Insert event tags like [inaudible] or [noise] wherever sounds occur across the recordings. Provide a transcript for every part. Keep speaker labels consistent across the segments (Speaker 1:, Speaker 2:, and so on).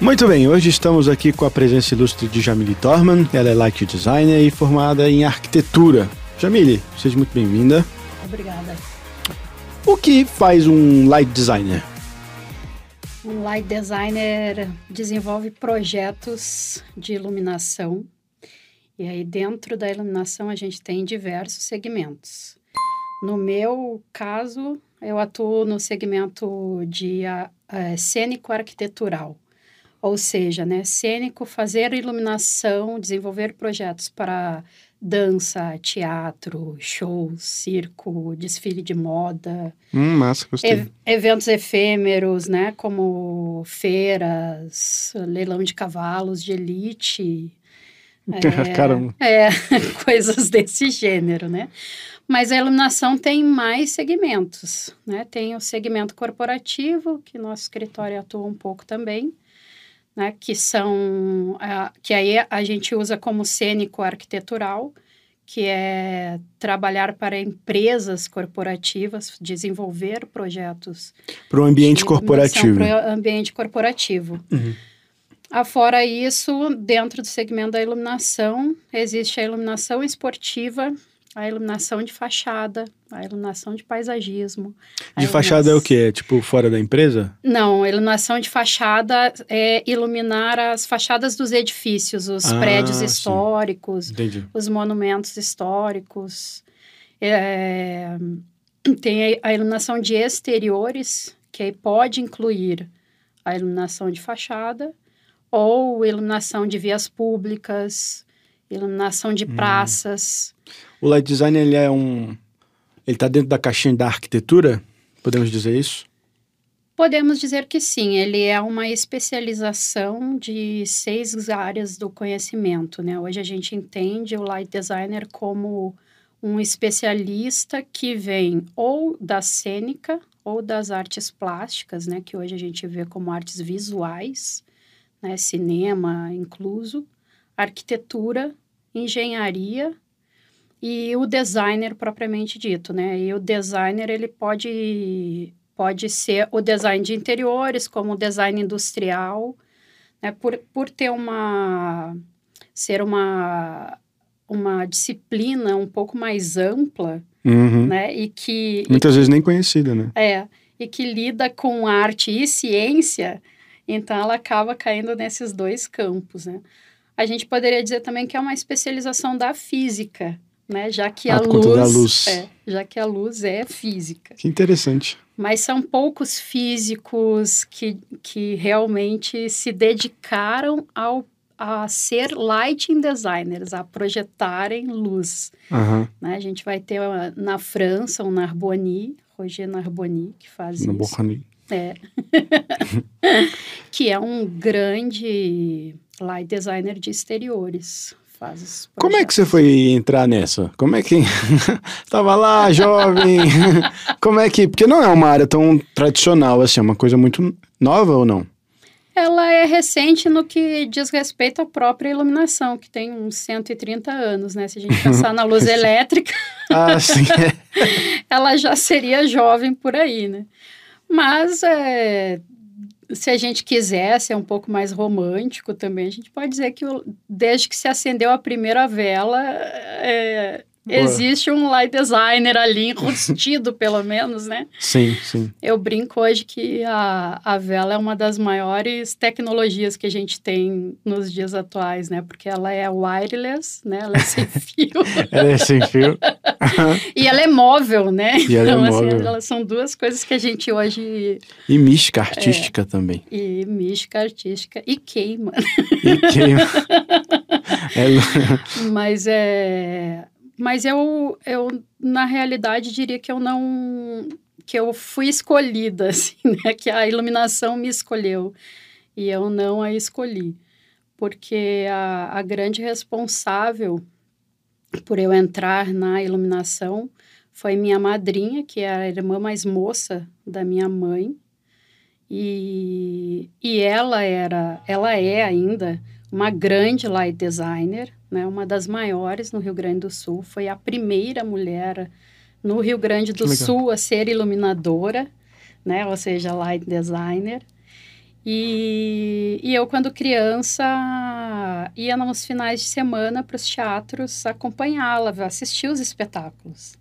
Speaker 1: Muito bem, hoje estamos aqui com a presença ilustre de Jamile Dorman. Ela é light designer e formada em arquitetura. Jamile, seja muito bem-vinda.
Speaker 2: Obrigada.
Speaker 1: O que faz um light designer?
Speaker 2: Um light designer desenvolve projetos de iluminação. E aí, dentro da iluminação, a gente tem diversos segmentos. No meu caso, eu atuo no segmento de uh, cênico-arquitetural. Ou seja, né, cênico, fazer iluminação, desenvolver projetos para dança, teatro, show, circo, desfile de moda.
Speaker 1: Hum, massa, gostei.
Speaker 2: Eventos efêmeros, né, como feiras, leilão de cavalos de elite. [laughs]
Speaker 1: é, Caramba.
Speaker 2: É, [laughs] coisas desse gênero, né? Mas a iluminação tem mais segmentos, né? Tem o segmento corporativo, que nosso escritório atua um pouco também, né? Que são, uh, que aí a gente usa como cênico arquitetural, que é trabalhar para empresas corporativas, desenvolver projetos.
Speaker 1: Para o ambiente corporativo.
Speaker 2: Para o ambiente corporativo. Uhum. Afora isso, dentro do segmento da iluminação, existe a iluminação esportiva, a iluminação de fachada, a iluminação de paisagismo.
Speaker 1: De fachada é o quê? Tipo, fora da empresa?
Speaker 2: Não, a iluminação de fachada é iluminar as fachadas dos edifícios, os ah, prédios históricos, os monumentos históricos. É, tem a iluminação de exteriores, que aí pode incluir a iluminação de fachada, ou iluminação de vias públicas, iluminação de hum.
Speaker 1: O light design ele é um, ele está dentro da caixinha da arquitetura, podemos dizer isso?
Speaker 2: Podemos dizer que sim, ele é uma especialização de seis áreas do conhecimento, né? Hoje a gente entende o light designer como um especialista que vem ou da cênica ou das artes plásticas, né? Que hoje a gente vê como artes visuais, né? Cinema incluso, arquitetura, engenharia e o designer propriamente dito, né? E o designer ele pode pode ser o design de interiores, como o design industrial, né? Por, por ter uma ser uma uma disciplina um pouco mais ampla, uhum. né? E que
Speaker 1: muitas e vezes nem conhecida, né?
Speaker 2: É e que lida com arte e ciência, então ela acaba caindo nesses dois campos, né? A gente poderia dizer também que é uma especialização da física, né? Já que ah, a luz, luz. É, já que a luz é física.
Speaker 1: Que interessante.
Speaker 2: Mas são poucos físicos que, que realmente se dedicaram ao a ser lighting designers, a projetarem luz. Uhum. Né? A gente vai ter na França o Narboni, Roger Narboni, que faz Narboni. isso. É. [laughs] que é um grande light designer de exteriores
Speaker 1: faz Como é que você foi entrar nessa? Como é que. Estava [laughs] lá, jovem. [laughs] Como é que. Porque não é uma área tão tradicional assim, é uma coisa muito nova ou não?
Speaker 2: Ela é recente no que diz respeito à própria iluminação, que tem uns 130 anos, né? Se a gente [laughs] pensar na luz elétrica.
Speaker 1: ah, sim.
Speaker 2: ela já seria jovem por aí, né? Mas é, se a gente quiser ser um pouco mais romântico também, a gente pode dizer que desde que se acendeu a primeira vela, é, Existe um light designer ali, enrustido [laughs] pelo menos, né?
Speaker 1: Sim, sim.
Speaker 2: Eu brinco hoje que a, a vela é uma das maiores tecnologias que a gente tem nos dias atuais, né? Porque ela é wireless, né? Ela é sem [laughs] fio.
Speaker 1: ela é sem fio. [laughs]
Speaker 2: e ela é móvel, né?
Speaker 1: E ela é então, é móvel.
Speaker 2: Assim, elas são duas coisas que a gente hoje...
Speaker 1: E mística artística é, também.
Speaker 2: E mística artística. E queima.
Speaker 1: E queima.
Speaker 2: é... Mas é mas eu, eu, na realidade, diria que eu não. que eu fui escolhida, [laughs] assim, né? Que a iluminação me escolheu e eu não a escolhi. Porque a, a grande responsável por eu entrar na iluminação foi minha madrinha, que é a irmã mais moça da minha mãe. E, e ela era, ela é ainda uma grande light designer, né, uma das maiores no Rio Grande do Sul, foi a primeira mulher no Rio Grande do Sul a ser iluminadora, né, ou seja, light designer. E, e eu, quando criança, ia nos finais de semana para os teatros acompanhá-la, assistir os espetáculos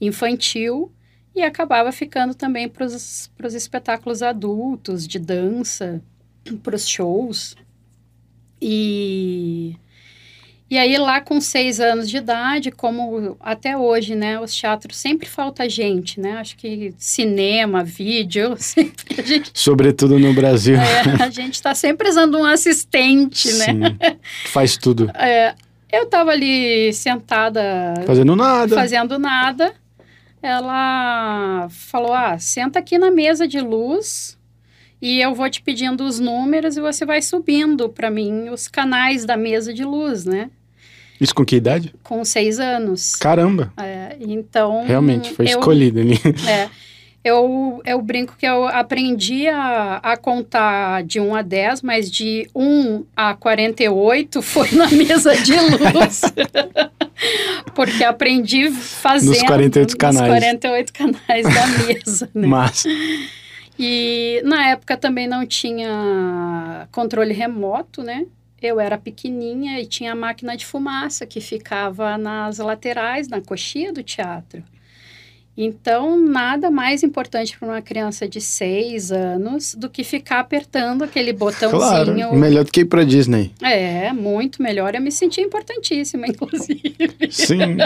Speaker 2: infantil e acabava ficando também para os espetáculos adultos, de dança, para os shows. E e aí, lá com seis anos de idade, como até hoje, né? Os teatros sempre falta gente, né? Acho que cinema, vídeo, [laughs] sempre
Speaker 1: gente... Sobretudo no Brasil.
Speaker 2: É, a gente está sempre usando um assistente, né? Sim,
Speaker 1: faz tudo. [laughs]
Speaker 2: É, eu estava ali sentada...
Speaker 1: Fazendo nada.
Speaker 2: Fazendo nada. Ela falou, ah, senta aqui na mesa de luz e eu vou te pedindo os números e você vai subindo para mim os canais da mesa de luz, né?
Speaker 1: Isso com que idade?
Speaker 2: Com seis anos.
Speaker 1: Caramba!
Speaker 2: É, então.
Speaker 1: Realmente, foi eu, escolhido ali. [laughs]
Speaker 2: É. Eu, eu brinco que eu aprendi a, a contar de 1 a 10, mas de 1 a 48 foi na mesa de [laughs] luz. [laughs] Porque aprendi fazendo.
Speaker 1: Nos 48 canais. Nos
Speaker 2: 48 canais da mesa. Né?
Speaker 1: Mas.
Speaker 2: E na época também não tinha controle remoto, né? eu era pequenininha e tinha a máquina de fumaça que ficava nas laterais, na coxinha do teatro. Então, nada mais importante para uma criança de seis anos do que ficar apertando aquele botãozinho.
Speaker 1: Claro, melhor do que ir para Disney.
Speaker 2: É, muito melhor. Eu me senti importantíssima, [laughs] inclusive.
Speaker 1: Sim.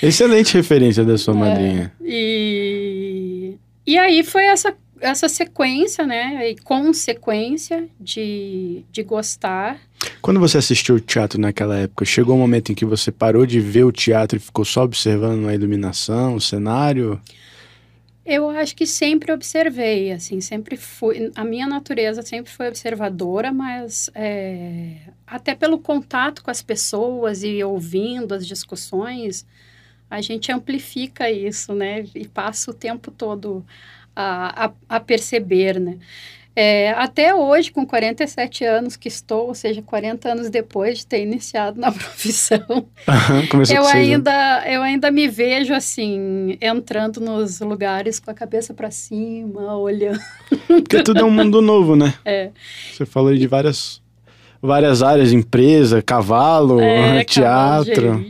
Speaker 1: Excelente referência da sua é, madrinha.
Speaker 2: E, e aí foi essa essa sequência, né, e consequência de, de gostar.
Speaker 1: Quando você assistiu o teatro naquela época, chegou um momento em que você parou de ver o teatro e ficou só observando a iluminação, o cenário?
Speaker 2: Eu acho que sempre observei, assim, sempre fui. A minha natureza sempre foi observadora, mas é, até pelo contato com as pessoas e ouvindo as discussões, a gente amplifica isso, né? E passa o tempo todo a, a, a perceber, né? É, até hoje, com 47 anos que estou, ou seja, 40 anos depois de ter iniciado na [laughs] profissão, eu, ainda, eu ainda me vejo assim, entrando nos lugares com a cabeça para cima, olhando.
Speaker 1: Porque tudo é um mundo novo, né? [laughs]
Speaker 2: É.
Speaker 1: Você falou de várias, várias áreas, empresa, cavalo, é, teatro. Cavalo.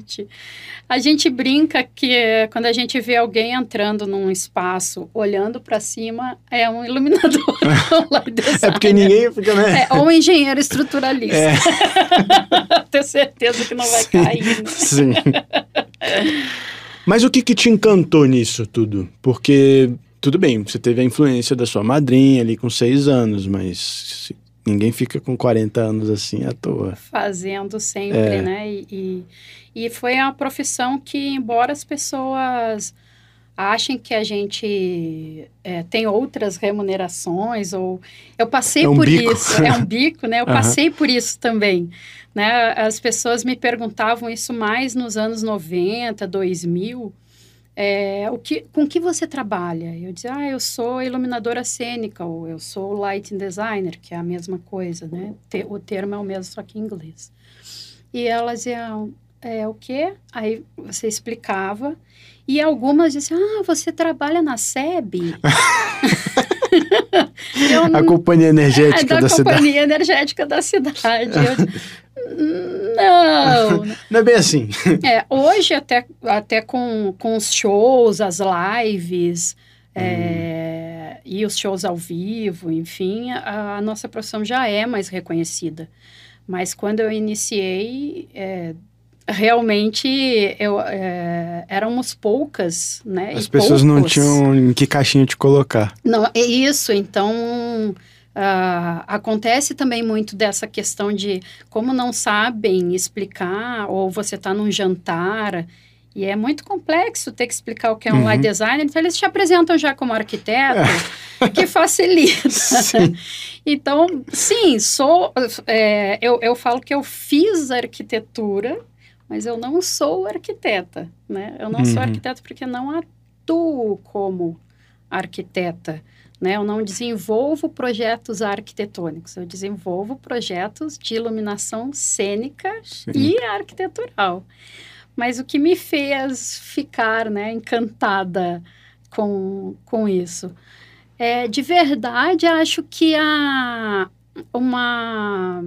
Speaker 2: A gente brinca que quando a gente vê alguém entrando num espaço, olhando para cima, é um iluminador. [laughs]
Speaker 1: é porque ninguém fica, né?
Speaker 2: É, ou um engenheiro estruturalista. É. [laughs] Tenho certeza que não vai Sim. cair. Né?
Speaker 1: Sim. Mas o que, que te encantou nisso tudo? Porque, tudo bem, você teve a influência da sua madrinha ali com seis anos, mas ninguém fica com 40 anos assim à toa.
Speaker 2: Fazendo sempre, é. né? E, e, e foi uma profissão que, embora as pessoas achem que a gente é, tem outras remunerações ou eu passei
Speaker 1: é um
Speaker 2: por
Speaker 1: bico.
Speaker 2: isso é um bico né eu [laughs] uhum. passei por isso também né as pessoas me perguntavam isso mais nos anos 90 2000 é, o que, com que você trabalha? Eu dizia, ah, eu sou iluminadora cênica, ou eu sou lighting designer, que é a mesma coisa, né? o termo é o mesmo, só que em inglês. E elas iam, é, o quê? Aí você explicava. E algumas diziam, ah, você trabalha na SEB? [laughs]
Speaker 1: a companhia energética é, da, da cidade.
Speaker 2: companhia energética da cidade. Eu, não. [laughs]
Speaker 1: Não é bem assim.
Speaker 2: É, hoje até, até com, com os shows, as lives... É, hum. e os shows ao vivo, enfim, a, a, nossa profissão já é mais reconhecida. Mas quando eu iniciei, é, realmente eu, é, éramos poucas, né?
Speaker 1: As pessoas poucos. não tinham em que caixinha te colocar.
Speaker 2: Não, é isso. Então uh, acontece também muito dessa questão de como não sabem explicar ou você está num jantar e é muito complexo ter que explicar o que é um uhum. light designer, então eles te apresentam já como arquiteto, é. que facilita. Sim. Então, sim, sou. É, eu, eu falo que eu fiz arquitetura mas eu não sou arquiteta, né? Eu não uhum. sou arquiteta porque não atuo como arquiteta, né? Eu não desenvolvo projetos arquitetônicos, eu desenvolvo projetos de iluminação cênica Sim. e arquitetural. Mas o que me fez ficar, né, encantada com, com isso É, de verdade, acho que há uma,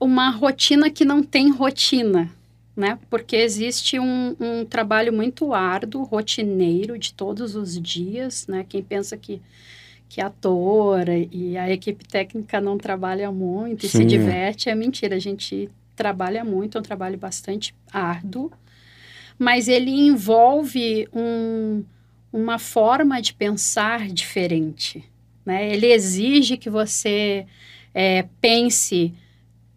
Speaker 2: uma rotina que não tem rotina, né? Porque existe um, um trabalho muito árduo, rotineiro, de todos os dias, né? Quem pensa que que ator e a equipe técnica não trabalha muito e Sim. se diverte, é mentira. A gente trabalha muito, é um trabalho bastante árduo, mas ele envolve um, uma forma de pensar diferente. Né? Ele exige que você é, pense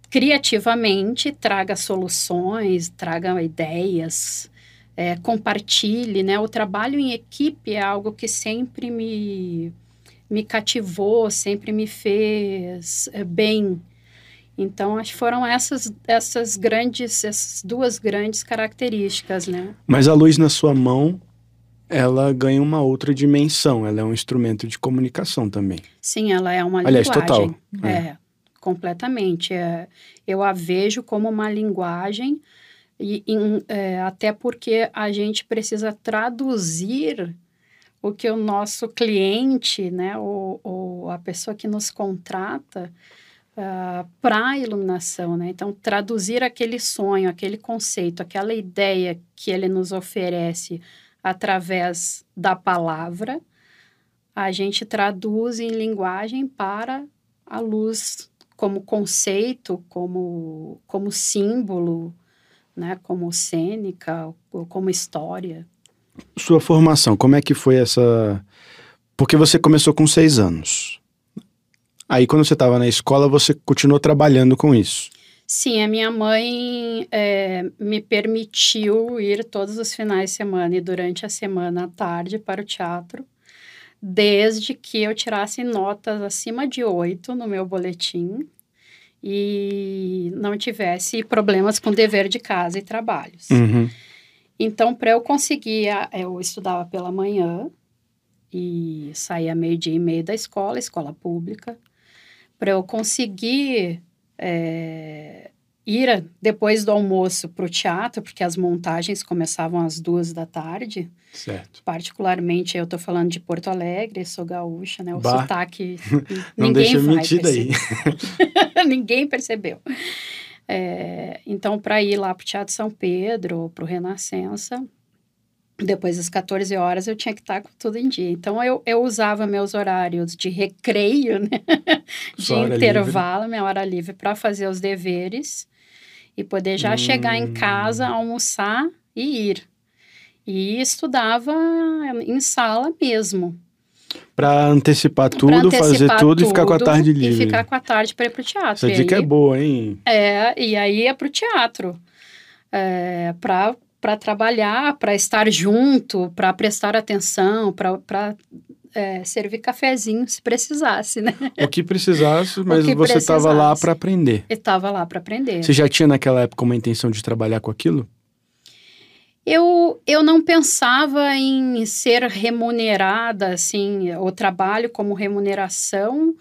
Speaker 2: criativamente, traga soluções, traga ideias, é, compartilhe. Né? O trabalho em equipe é algo que sempre me me cativou, sempre me fez é, bem. Então, acho que foram essas, essas grandes, essas duas grandes características, né?
Speaker 1: Mas a luz na sua mão, ela ganha uma outra dimensão. Ela é um instrumento de comunicação também.
Speaker 2: Sim, ela é uma
Speaker 1: Aliás,
Speaker 2: linguagem.
Speaker 1: total.
Speaker 2: É, é completamente. É, eu a vejo como uma linguagem, e, é, até porque a gente precisa traduzir o que o nosso cliente, né, ou, ou a pessoa que nos contrata, uh, ah, para a iluminação, né? Então, traduzir aquele sonho, aquele conceito, aquela ideia que ele nos oferece através da palavra, a gente traduz em linguagem para a luz como conceito, como, como símbolo, né? como cênica, como história
Speaker 1: sua formação, como é que foi essa. Porque você começou com seis anos. Aí, quando você estava na escola, você continuou trabalhando com isso.
Speaker 2: Sim, a minha mãe é, me permitiu ir todos os finais de semana e durante a semana à tarde para o teatro, desde que eu tirasse notas acima de oito no meu boletim e não tivesse problemas com dever de casa e trabalhos.
Speaker 1: Uhum.
Speaker 2: Então, para eu conseguir, eu estudava pela manhã e saía meio-dia e meio da escola, escola pública. Para eu conseguir é, ir depois do almoço para o teatro, porque as montagens começavam às duas da tarde.
Speaker 1: Certo.
Speaker 2: Particularmente, eu estou falando de Porto Alegre, sou gaúcha, né? O bah. sotaque. [laughs]
Speaker 1: Não
Speaker 2: ninguém
Speaker 1: deixa mentir daí. [laughs] [laughs]
Speaker 2: ninguém percebeu. É, então, para ir lá para o Teatro São Pedro, para o Renascença, depois das 14 horas eu tinha que estar com tudo em dia. Então, eu, eu usava meus horários de recreio, né? de intervalo, livre. minha hora livre, para fazer os deveres e poder já hum. chegar em casa, hum. almoçar e ir. E estudava em sala mesmo.
Speaker 1: Pra antecipar tudo, pra antecipar fazer tudo, tudo, e ficar com a tarde livre.
Speaker 2: E ficar com a tarde para ir pro teatro.
Speaker 1: Essa e dica é aí, é boa, hein?
Speaker 2: É, e aí é pro teatro. É, pra trabalhar, para estar junto, para prestar atenção, para é, servir cafezinho se precisasse, né?
Speaker 1: O que precisasse, [laughs] mas que você estava lá para aprender.
Speaker 2: Estava lá para aprender.
Speaker 1: Você já tinha naquela época uma intenção de trabalhar com aquilo?
Speaker 2: Eu, eu não pensava em ser remunerada, assim, o trabalho como remuneração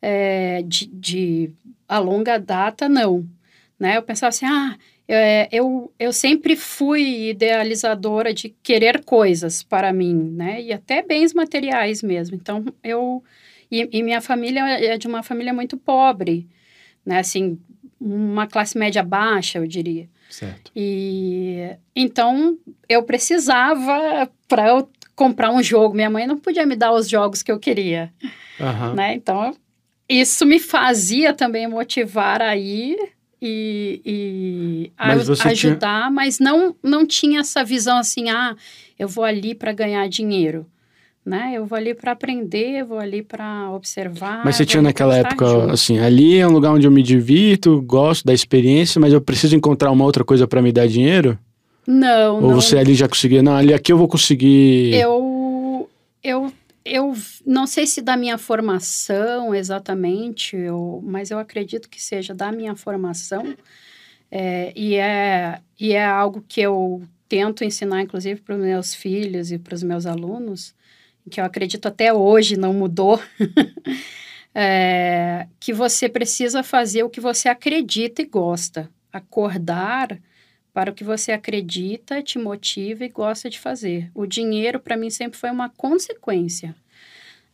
Speaker 2: é, de, de a longa data, não. Né? Eu pensava assim, ah, eu, eu sempre fui idealizadora de querer coisas para mim, né? E até bens materiais mesmo. Então, eu... E, e minha família é de uma família muito pobre, né? Assim, uma classe média baixa, eu diria.
Speaker 1: Certo.
Speaker 2: E então eu precisava para eu comprar um jogo. Minha mãe não podia me dar os jogos que eu queria,
Speaker 1: uhum.
Speaker 2: né? Então isso me fazia também motivar a ir e, e
Speaker 1: mas
Speaker 2: a, ajudar, tinha... mas não não tinha essa visão assim, ah, eu vou ali para ganhar dinheiro né? Eu vou ali para aprender, vou ali para observar.
Speaker 1: Mas você tinha naquela época, junto. assim, ali é um lugar onde eu me divirto, gosto da experiência, mas eu preciso encontrar uma outra coisa para me dar dinheiro?
Speaker 2: Não,
Speaker 1: Ou
Speaker 2: não.
Speaker 1: você ali já conseguia, não, ali aqui eu vou conseguir.
Speaker 2: Eu, eu, eu não sei se da minha formação exatamente, eu, mas eu acredito que seja da minha formação. É, e, é, e é algo que eu tento ensinar, inclusive, para os meus filhos e para os meus alunos, que eu acredito até hoje não mudou, [laughs] é, que você precisa fazer o que você acredita e gosta. Acordar para o que você acredita, te motiva e gosta de fazer. O dinheiro, para mim, sempre foi uma consequência.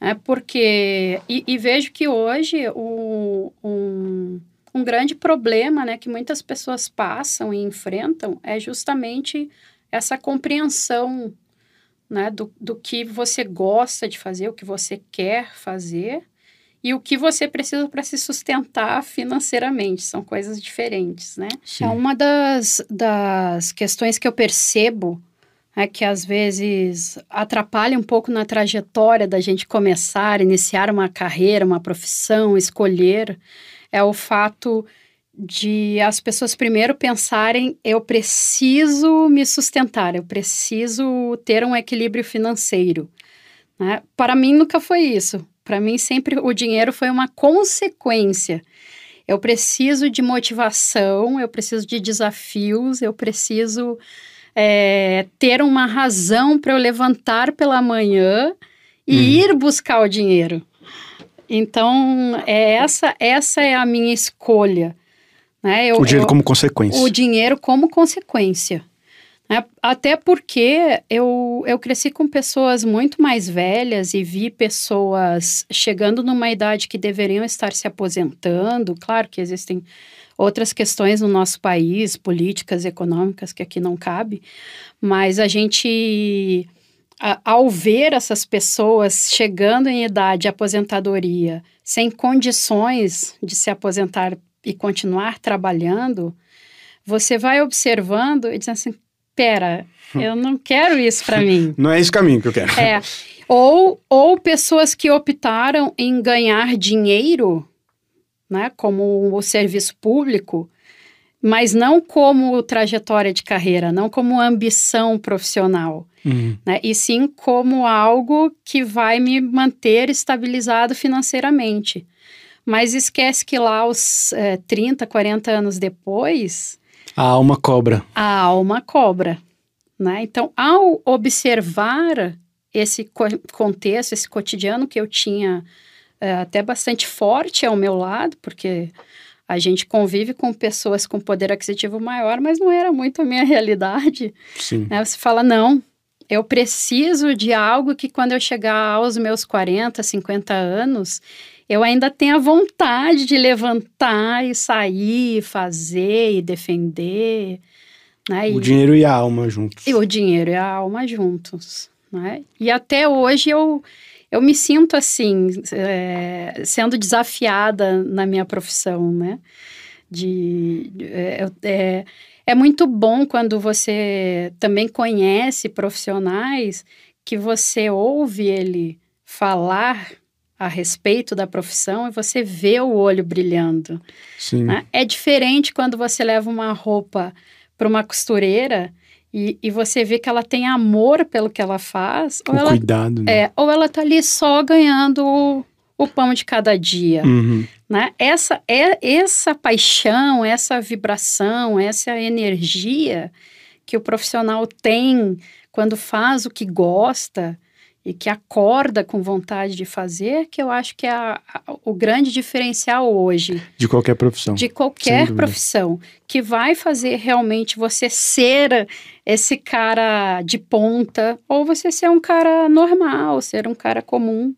Speaker 2: É porque. E, e vejo que hoje o, um, um grande problema né, que muitas pessoas passam e enfrentam é justamente essa compreensão né, do, do que você gosta de fazer, o que você quer fazer e o que você precisa para se sustentar financeiramente. São coisas diferentes, né? Sim. É uma das, das questões que eu percebo é que às vezes atrapalha um pouco na trajetória da gente começar, iniciar uma carreira, uma profissão, escolher, é o fato de as pessoas primeiro pensarem eu preciso me sustentar, eu preciso ter um equilíbrio financeiro. Né? Para mim nunca foi isso. Para mim sempre o dinheiro foi uma consequência. Eu preciso de motivação, eu preciso de desafios, eu preciso é, ter uma razão para eu levantar pela manhã e hum. ir buscar o dinheiro. Então, é essa, essa é a minha escolha. Né? Eu,
Speaker 1: o dinheiro
Speaker 2: eu,
Speaker 1: como consequência.
Speaker 2: O dinheiro como consequência. Né? Até porque eu, eu cresci com pessoas muito mais velhas e vi pessoas chegando numa idade que deveriam estar se aposentando. Claro que existem outras questões no nosso país, políticas, econômicas, que aqui não cabe, mas a gente, ao ver essas pessoas chegando em idade de aposentadoria, sem condições de se aposentar e continuar trabalhando, você vai observando e dizendo assim, pera, eu não quero isso para mim. [laughs]
Speaker 1: Não é esse caminho que eu quero.
Speaker 2: É. Ou, ou pessoas que optaram em ganhar dinheiro né, como o serviço público, mas não como trajetória de carreira, não como ambição profissional, uhum. né, e sim como algo que vai me manter estabilizado financeiramente. Mas esquece que lá, os é, 30, 40 anos depois.
Speaker 1: A alma cobra.
Speaker 2: A alma cobra. Né? Então, ao observar esse contexto, esse cotidiano que eu tinha é, até bastante forte ao meu lado, porque a gente convive com pessoas com poder aquisitivo maior, mas não era muito a minha [laughs] realidade.
Speaker 1: Sim.
Speaker 2: Né? Você fala, não, eu preciso de algo que quando eu chegar aos meus 40, 50 anos, eu ainda tenha vontade de levantar e sair, fazer e defender. Né?
Speaker 1: O e, dinheiro e a alma juntos.
Speaker 2: E o dinheiro e a alma juntos. Né? E até hoje eu eu me sinto assim, é, sendo desafiada na minha profissão, né? De, é, é, é muito bom quando você também conhece profissionais que você ouve ele falar a respeito da profissão e você vê o olho brilhando.
Speaker 1: Sim. Né?
Speaker 2: É diferente quando você leva uma roupa para uma costureira e, e você vê que ela tem amor pelo que ela faz. Ou
Speaker 1: cuidado, né?
Speaker 2: É, ou ela tá ali só ganhando o, o pão de cada dia.
Speaker 1: Uhum.
Speaker 2: Né? Essa, é, essa paixão, essa vibração, essa energia que o profissional tem quando faz o que gosta, e que acorda com vontade de fazer, que eu acho que é a, a, o grande diferencial hoje.
Speaker 1: De qualquer profissão.
Speaker 2: De qualquer profissão. Que vai fazer realmente você ser esse cara de ponta, ou você ser um cara normal, ser um cara comum.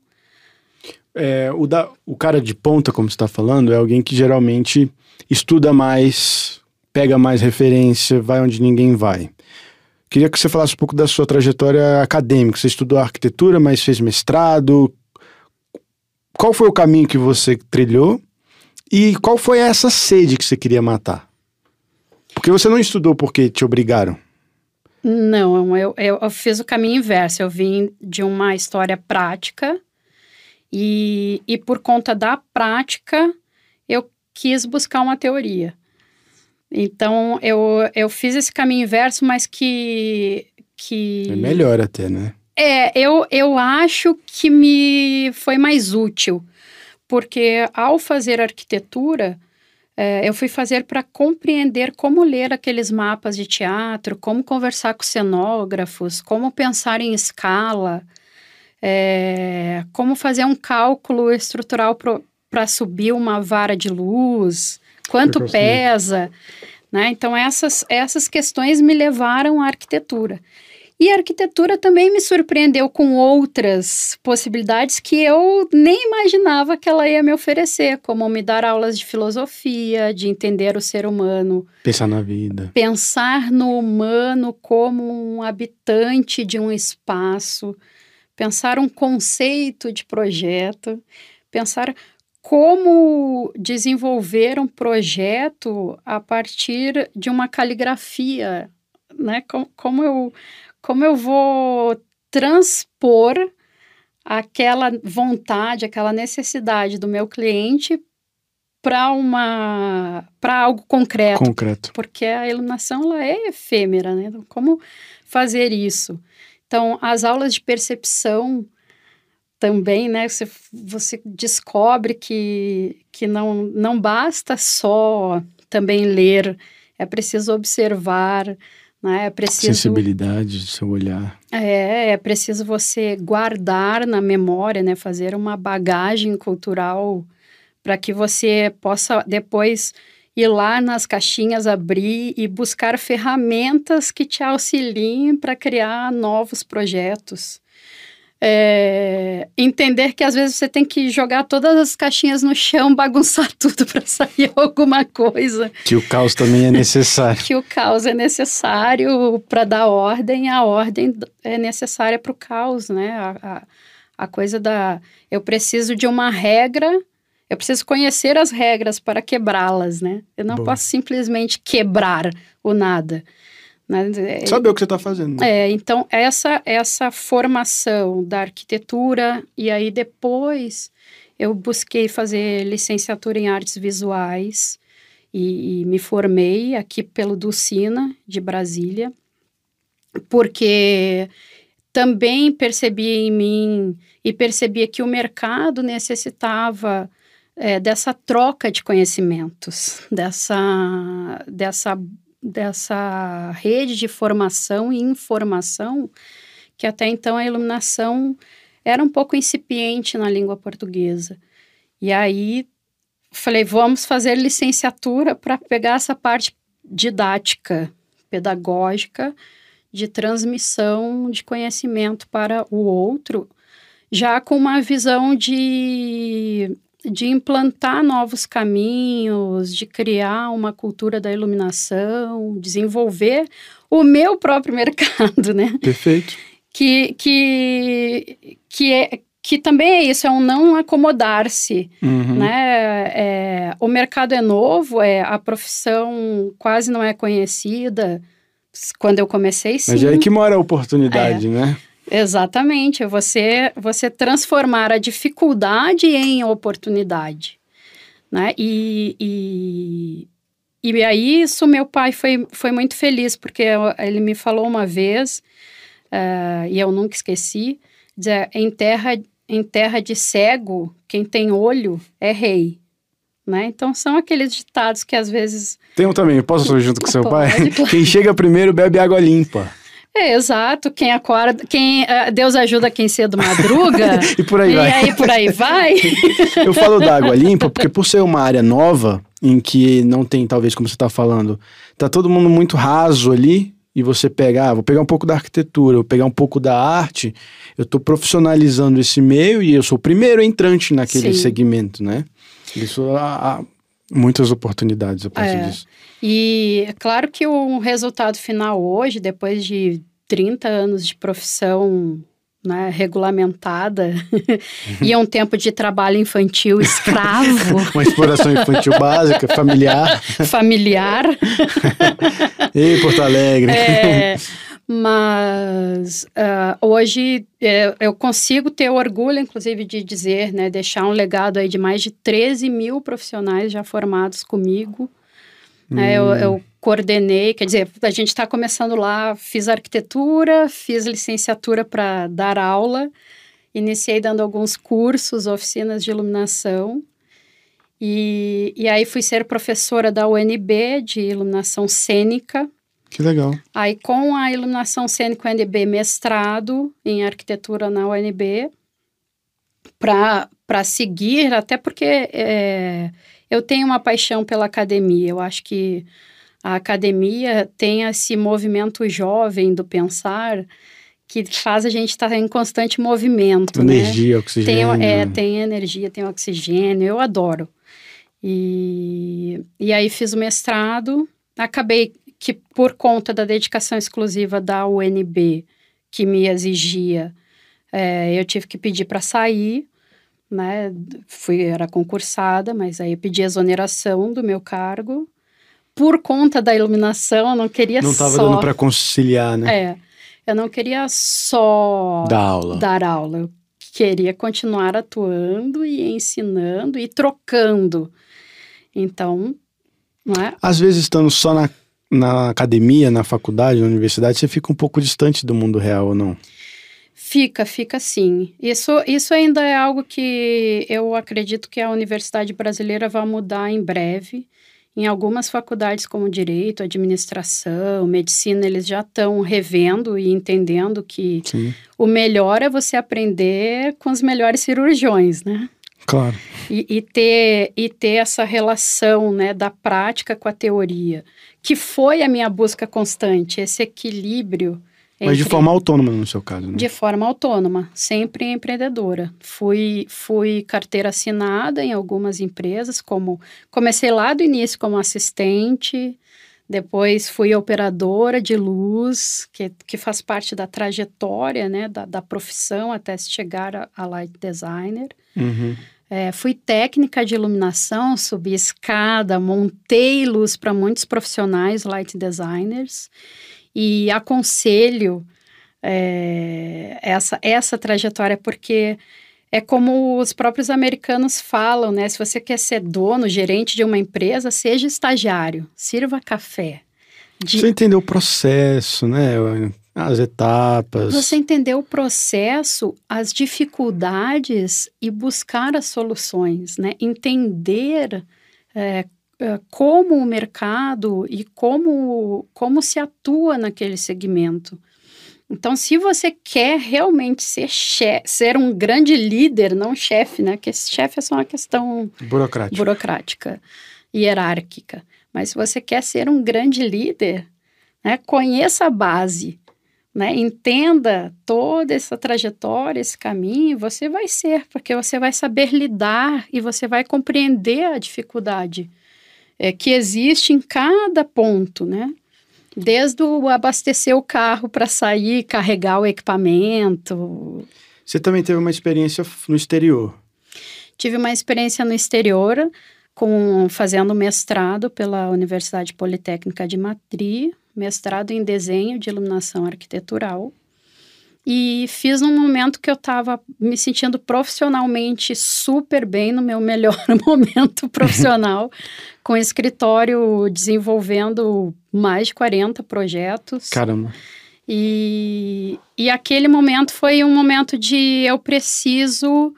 Speaker 1: É, o, da, o cara de ponta, como você está falando, é alguém que geralmente estuda mais, pega mais referência, vai onde ninguém vai. Queria que você falasse um pouco da sua trajetória acadêmica. Você estudou arquitetura, mas fez mestrado. Qual foi o caminho que você trilhou? E qual foi essa sede que você queria matar? Porque você não estudou porque te obrigaram.
Speaker 2: Não, eu, eu, eu fiz o caminho inverso. Eu vim de uma história prática e, e por conta da prática eu quis buscar uma teoria. Então, eu, eu fiz esse caminho inverso, mas que, que...
Speaker 1: É melhor até, né?
Speaker 2: É, eu, eu acho que me foi mais útil, porque ao fazer arquitetura, é, eu fui fazer para compreender como ler aqueles mapas de teatro, como conversar com cenógrafos, como pensar em escala, é, como fazer um cálculo estrutural para subir uma vara de luz, quanto pesa, né? Então essas essas questões me levaram à arquitetura. E a arquitetura também me surpreendeu com outras possibilidades que eu nem imaginava que ela ia me oferecer, como me dar aulas de filosofia, de entender o ser humano.
Speaker 1: Pensar na vida.
Speaker 2: Pensar no humano como um habitante de um espaço, pensar um conceito de projeto, pensar como desenvolver um projeto a partir de uma caligrafia, né? Como, como eu como eu vou transpor aquela vontade, aquela necessidade do meu cliente para uma para algo concreto.
Speaker 1: Concreto.
Speaker 2: Porque a iluminação ela é efêmera, né? Então, como fazer isso? Então, as aulas de percepção também, né? Você, você descobre que, que não, não basta só também ler, é preciso observar, né? É preciso,
Speaker 1: Sensibilidade do seu olhar.
Speaker 2: É, é preciso você guardar na memória, né? Fazer uma bagagem cultural para que você possa depois ir lá nas caixinhas, abrir e buscar ferramentas que te auxiliem para criar novos projetos. É, entender que às vezes você tem que jogar todas as caixinhas no chão, [laughs] bagunçar tudo para sair [laughs] alguma coisa.
Speaker 1: Que o caos também é necessário. [laughs]
Speaker 2: que o caos é necessário para dar ordem, a ordem é necessária para o caos, né? A, a, a coisa da. Eu preciso de uma regra, eu preciso conhecer as regras para quebrá-las, né? Eu não posso simplesmente quebrar o nada. Né?
Speaker 1: Saber o que você está fazendo.
Speaker 2: Né? É, então, essa, essa formação da arquitetura, e aí depois eu busquei fazer licenciatura em artes visuais e, e me formei aqui pelo Dulcina, de Brasília, porque também percebi em mim e percebia que o mercado necessitava é, dessa troca de conhecimentos, dessa, dessa dessa rede de formação e informação que até então a iluminação era um pouco incipiente na língua portuguesa. E aí falei, vamos fazer licenciatura para pegar essa parte didática, pedagógica, de transmissão de conhecimento para o outro, já com uma visão de de implantar novos caminhos, de criar uma cultura da iluminação, desenvolver o meu próprio [laughs] mercado, né?
Speaker 1: Perfeito.
Speaker 2: Que, que, que, é, que também é isso, é um não acomodar-se, uhum. né? É, o mercado é novo, é, a profissão quase não é conhecida. Quando eu comecei, sim.
Speaker 1: Mas é aí que mora a oportunidade,
Speaker 2: é.
Speaker 1: né?
Speaker 2: Exatamente, é você você transformar a dificuldade em oportunidade, né? E, e, e aí isso meu pai foi, foi muito feliz porque ele me falou uma vez uh, e eu nunca esqueci, dizer, em terra em terra de cego quem tem olho é rei. Né? Então são aqueles ditados que às vezes.
Speaker 1: Tem um também, posso [laughs] junto com seu pai? Quem chega primeiro bebe água limpa.
Speaker 2: É, exato. Quem acorda, quem uh, Deus ajuda quem cedo madruga. [laughs]
Speaker 1: e por aí
Speaker 2: e
Speaker 1: vai.
Speaker 2: Aí por aí vai.
Speaker 1: Eu falo da água limpa porque por ser uma área nova em que não tem, talvez como você está falando, tá todo mundo muito raso ali e você pegar, ah, vou pegar um pouco da arquitetura, vou pegar um pouco da arte, eu estou profissionalizando esse meio e eu sou o primeiro entrante naquele Sim. segmento, né? Isso há, há muitas oportunidades a partir é. disso.
Speaker 2: E é claro que o resultado final hoje, depois de 30 anos de profissão né, regulamentada [laughs] e um tempo de trabalho infantil escravo. [laughs]
Speaker 1: Uma exploração infantil básica, familiar.
Speaker 2: Familiar. [laughs]
Speaker 1: e Porto Alegre.
Speaker 2: É, mas uh, hoje é, eu consigo ter orgulho, inclusive, de dizer, né, deixar um legado aí de mais de 13 mil profissionais já formados comigo Hum. É, eu, eu, coordenei, quer dizer, a gente está começando lá, fiz arquitetura, fiz licenciatura para dar aula, iniciei dando alguns cursos, oficinas de iluminação, e, e aí fui ser professora da UNB de iluminação cênica.
Speaker 1: Que legal.
Speaker 2: Aí com a iluminação cênica UNB, mestrado em arquitetura na UNB, para seguir, até porque... É, eu tenho uma paixão pela academia. Eu acho que a academia tem esse movimento jovem do pensar que faz a gente estar em constante movimento.
Speaker 1: Energia,
Speaker 2: né?
Speaker 1: oxigênio.
Speaker 2: Tem, é, tem energia, tem oxigênio, eu adoro. E, e aí fiz o mestrado, acabei que por conta da dedicação exclusiva da UNB, que me exigia, é, eu tive que pedir para sair, né? Fui, era concursada, mas aí eu pedi exoneração do meu cargo. Por conta da iluminação, eu não queria
Speaker 1: não
Speaker 2: só...
Speaker 1: Não estava dando para conciliar, né?
Speaker 2: É, eu não queria só...
Speaker 1: Dar aula.
Speaker 2: Dar aula. Eu queria continuar atuando e ensinando e trocando. Então, não é?
Speaker 1: Às vezes, estando só na na academia, na faculdade, na universidade, você fica um pouco distante do mundo real ou não?
Speaker 2: Fica, fica sim. Isso, isso ainda é algo que eu acredito que a universidade brasileira vai mudar em breve. Em algumas faculdades, como direito, administração, medicina, eles já estão revendo e entendendo que Sim. o melhor é você aprender com os melhores cirurgiões, né?
Speaker 1: Claro.
Speaker 2: E, e, ter, e ter essa relação né, da prática com a teoria que foi a minha busca constante, esse equilíbrio.
Speaker 1: Mas de forma autônoma no seu caso, né?
Speaker 2: De forma autônoma, sempre empreendedora. Fui, fui carteira assinada em algumas empresas, como comecei lá do início como assistente, depois fui operadora de luz, que, que faz parte da trajetória, né, da, da profissão até chegar a, a light designer.
Speaker 1: Uhum.
Speaker 2: É, fui técnica de iluminação, subi escada, montei luz para muitos profissionais, light designers, e aconselho é, essa, essa trajetória, porque é como os próprios americanos falam, né? Se você quer ser dono, gerente de uma empresa, seja estagiário, sirva café.
Speaker 1: De... Você entendeu o processo, né? As etapas.
Speaker 2: Você entender o processo, as dificuldades e buscar as soluções, né? Entender é, é, como o mercado e como, como se atua naquele segmento. Então, se você quer realmente ser chefe, ser um grande líder, não chefe, né? Que chefe é só uma questão
Speaker 1: burocrática.
Speaker 2: burocrática, hierárquica. Mas se você quer ser um grande líder, né, conheça a base, né, entenda toda essa trajetória, esse caminho, você vai ser, porque você vai saber lidar e você vai compreender a dificuldade é, que existe em cada ponto, né? Desde o abastecer o carro para sair, carregar o equipamento.
Speaker 1: Você também teve uma experiência no exterior?
Speaker 2: Tive uma experiência no exterior, com fazendo mestrado pela Universidade Politécnica de Madrid, mestrado em desenho de iluminação arquitetural. E fiz num momento que eu estava me sentindo profissionalmente super bem, no meu melhor [laughs] momento profissional, com escritório desenvolvendo mais de 40 projetos.
Speaker 1: Caramba.
Speaker 2: E, e aquele momento foi um momento de eu preciso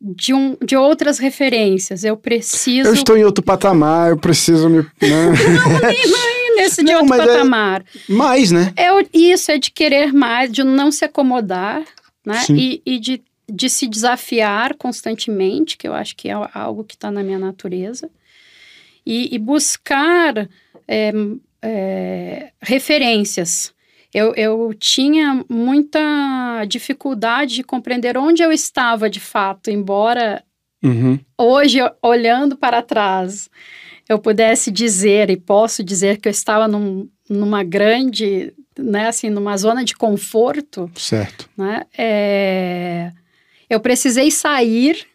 Speaker 2: de, um, de outras referências. Eu preciso.
Speaker 1: Eu estou em outro patamar, eu preciso me. Né? [laughs]
Speaker 2: não, não, nesse de outro é patamar.
Speaker 1: É mais, né?
Speaker 2: É, isso, é de querer mais, de não se acomodar, né? E, e, de, de se desafiar constantemente, que eu acho que é algo que está na minha natureza. E, e buscar é, é, referências. Eu, eu tinha muita dificuldade de compreender onde eu estava de fato, embora
Speaker 1: uhum.
Speaker 2: hoje, olhando para trás, eu pudesse dizer e posso dizer que eu estava num, numa grande, né, assim, numa zona de conforto.
Speaker 1: Certo.
Speaker 2: Né, é, eu precisei sair,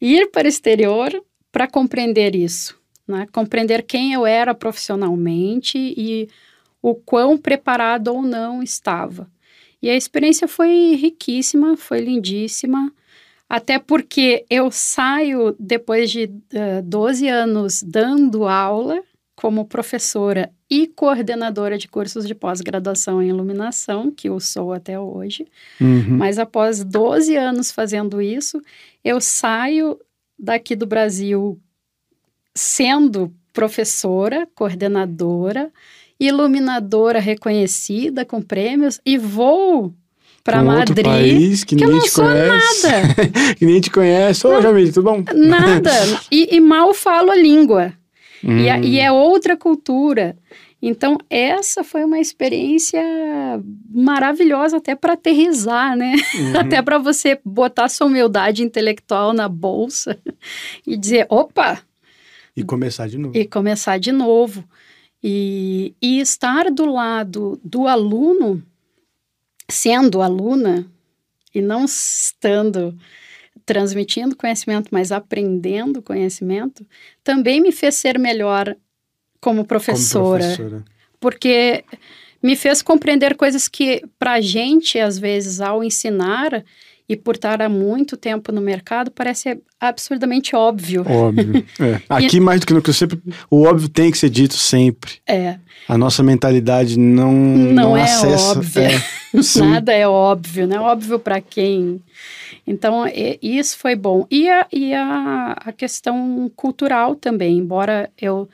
Speaker 2: ir para o exterior para compreender isso, né, compreender quem eu era profissionalmente e o quão preparado ou não estava. E a experiência foi riquíssima, foi lindíssima. Até porque eu saio depois de uh, 12 anos dando aula como professora e coordenadora de cursos de pós-graduação em iluminação, que eu sou até hoje.
Speaker 1: Uhum.
Speaker 2: Mas após 12 anos fazendo isso, eu saio daqui do Brasil sendo professora, coordenadora, iluminadora reconhecida com prêmios e vou para Madrid.
Speaker 1: país que, que [laughs] ninguém te conhece.
Speaker 2: nada.
Speaker 1: que nem te conhece. Ô, Jamile, tudo bom?
Speaker 2: Nada. [laughs] E, e, mal falo a língua. Hum. E, e é outra cultura. Então, essa foi uma experiência maravilhosa até para aterrizar, né? [laughs] Uhum. até para você botar sua humildade intelectual na bolsa e dizer, opa!
Speaker 1: E começar de novo.
Speaker 2: E começar de novo. E, e estar do lado do aluno, sendo aluna, e não estando transmitindo conhecimento, mas aprendendo conhecimento, também me fez ser melhor como professora, como professora. Porque me fez compreender coisas que, para a gente, às vezes, ao ensinar e por estar há muito tempo no mercado, parece absurdamente óbvio.
Speaker 1: Óbvio. [laughs] É. Aqui, e... mais do que no que sempre, o óbvio tem que ser dito sempre.
Speaker 2: É.
Speaker 1: A nossa mentalidade não,
Speaker 2: não,
Speaker 1: não
Speaker 2: é
Speaker 1: acessa.
Speaker 2: Óbvia. É, [laughs] Nada é óbvio, né? Óbvio para quem. Então, isso foi bom. E, a, e a, a questão cultural também, embora eu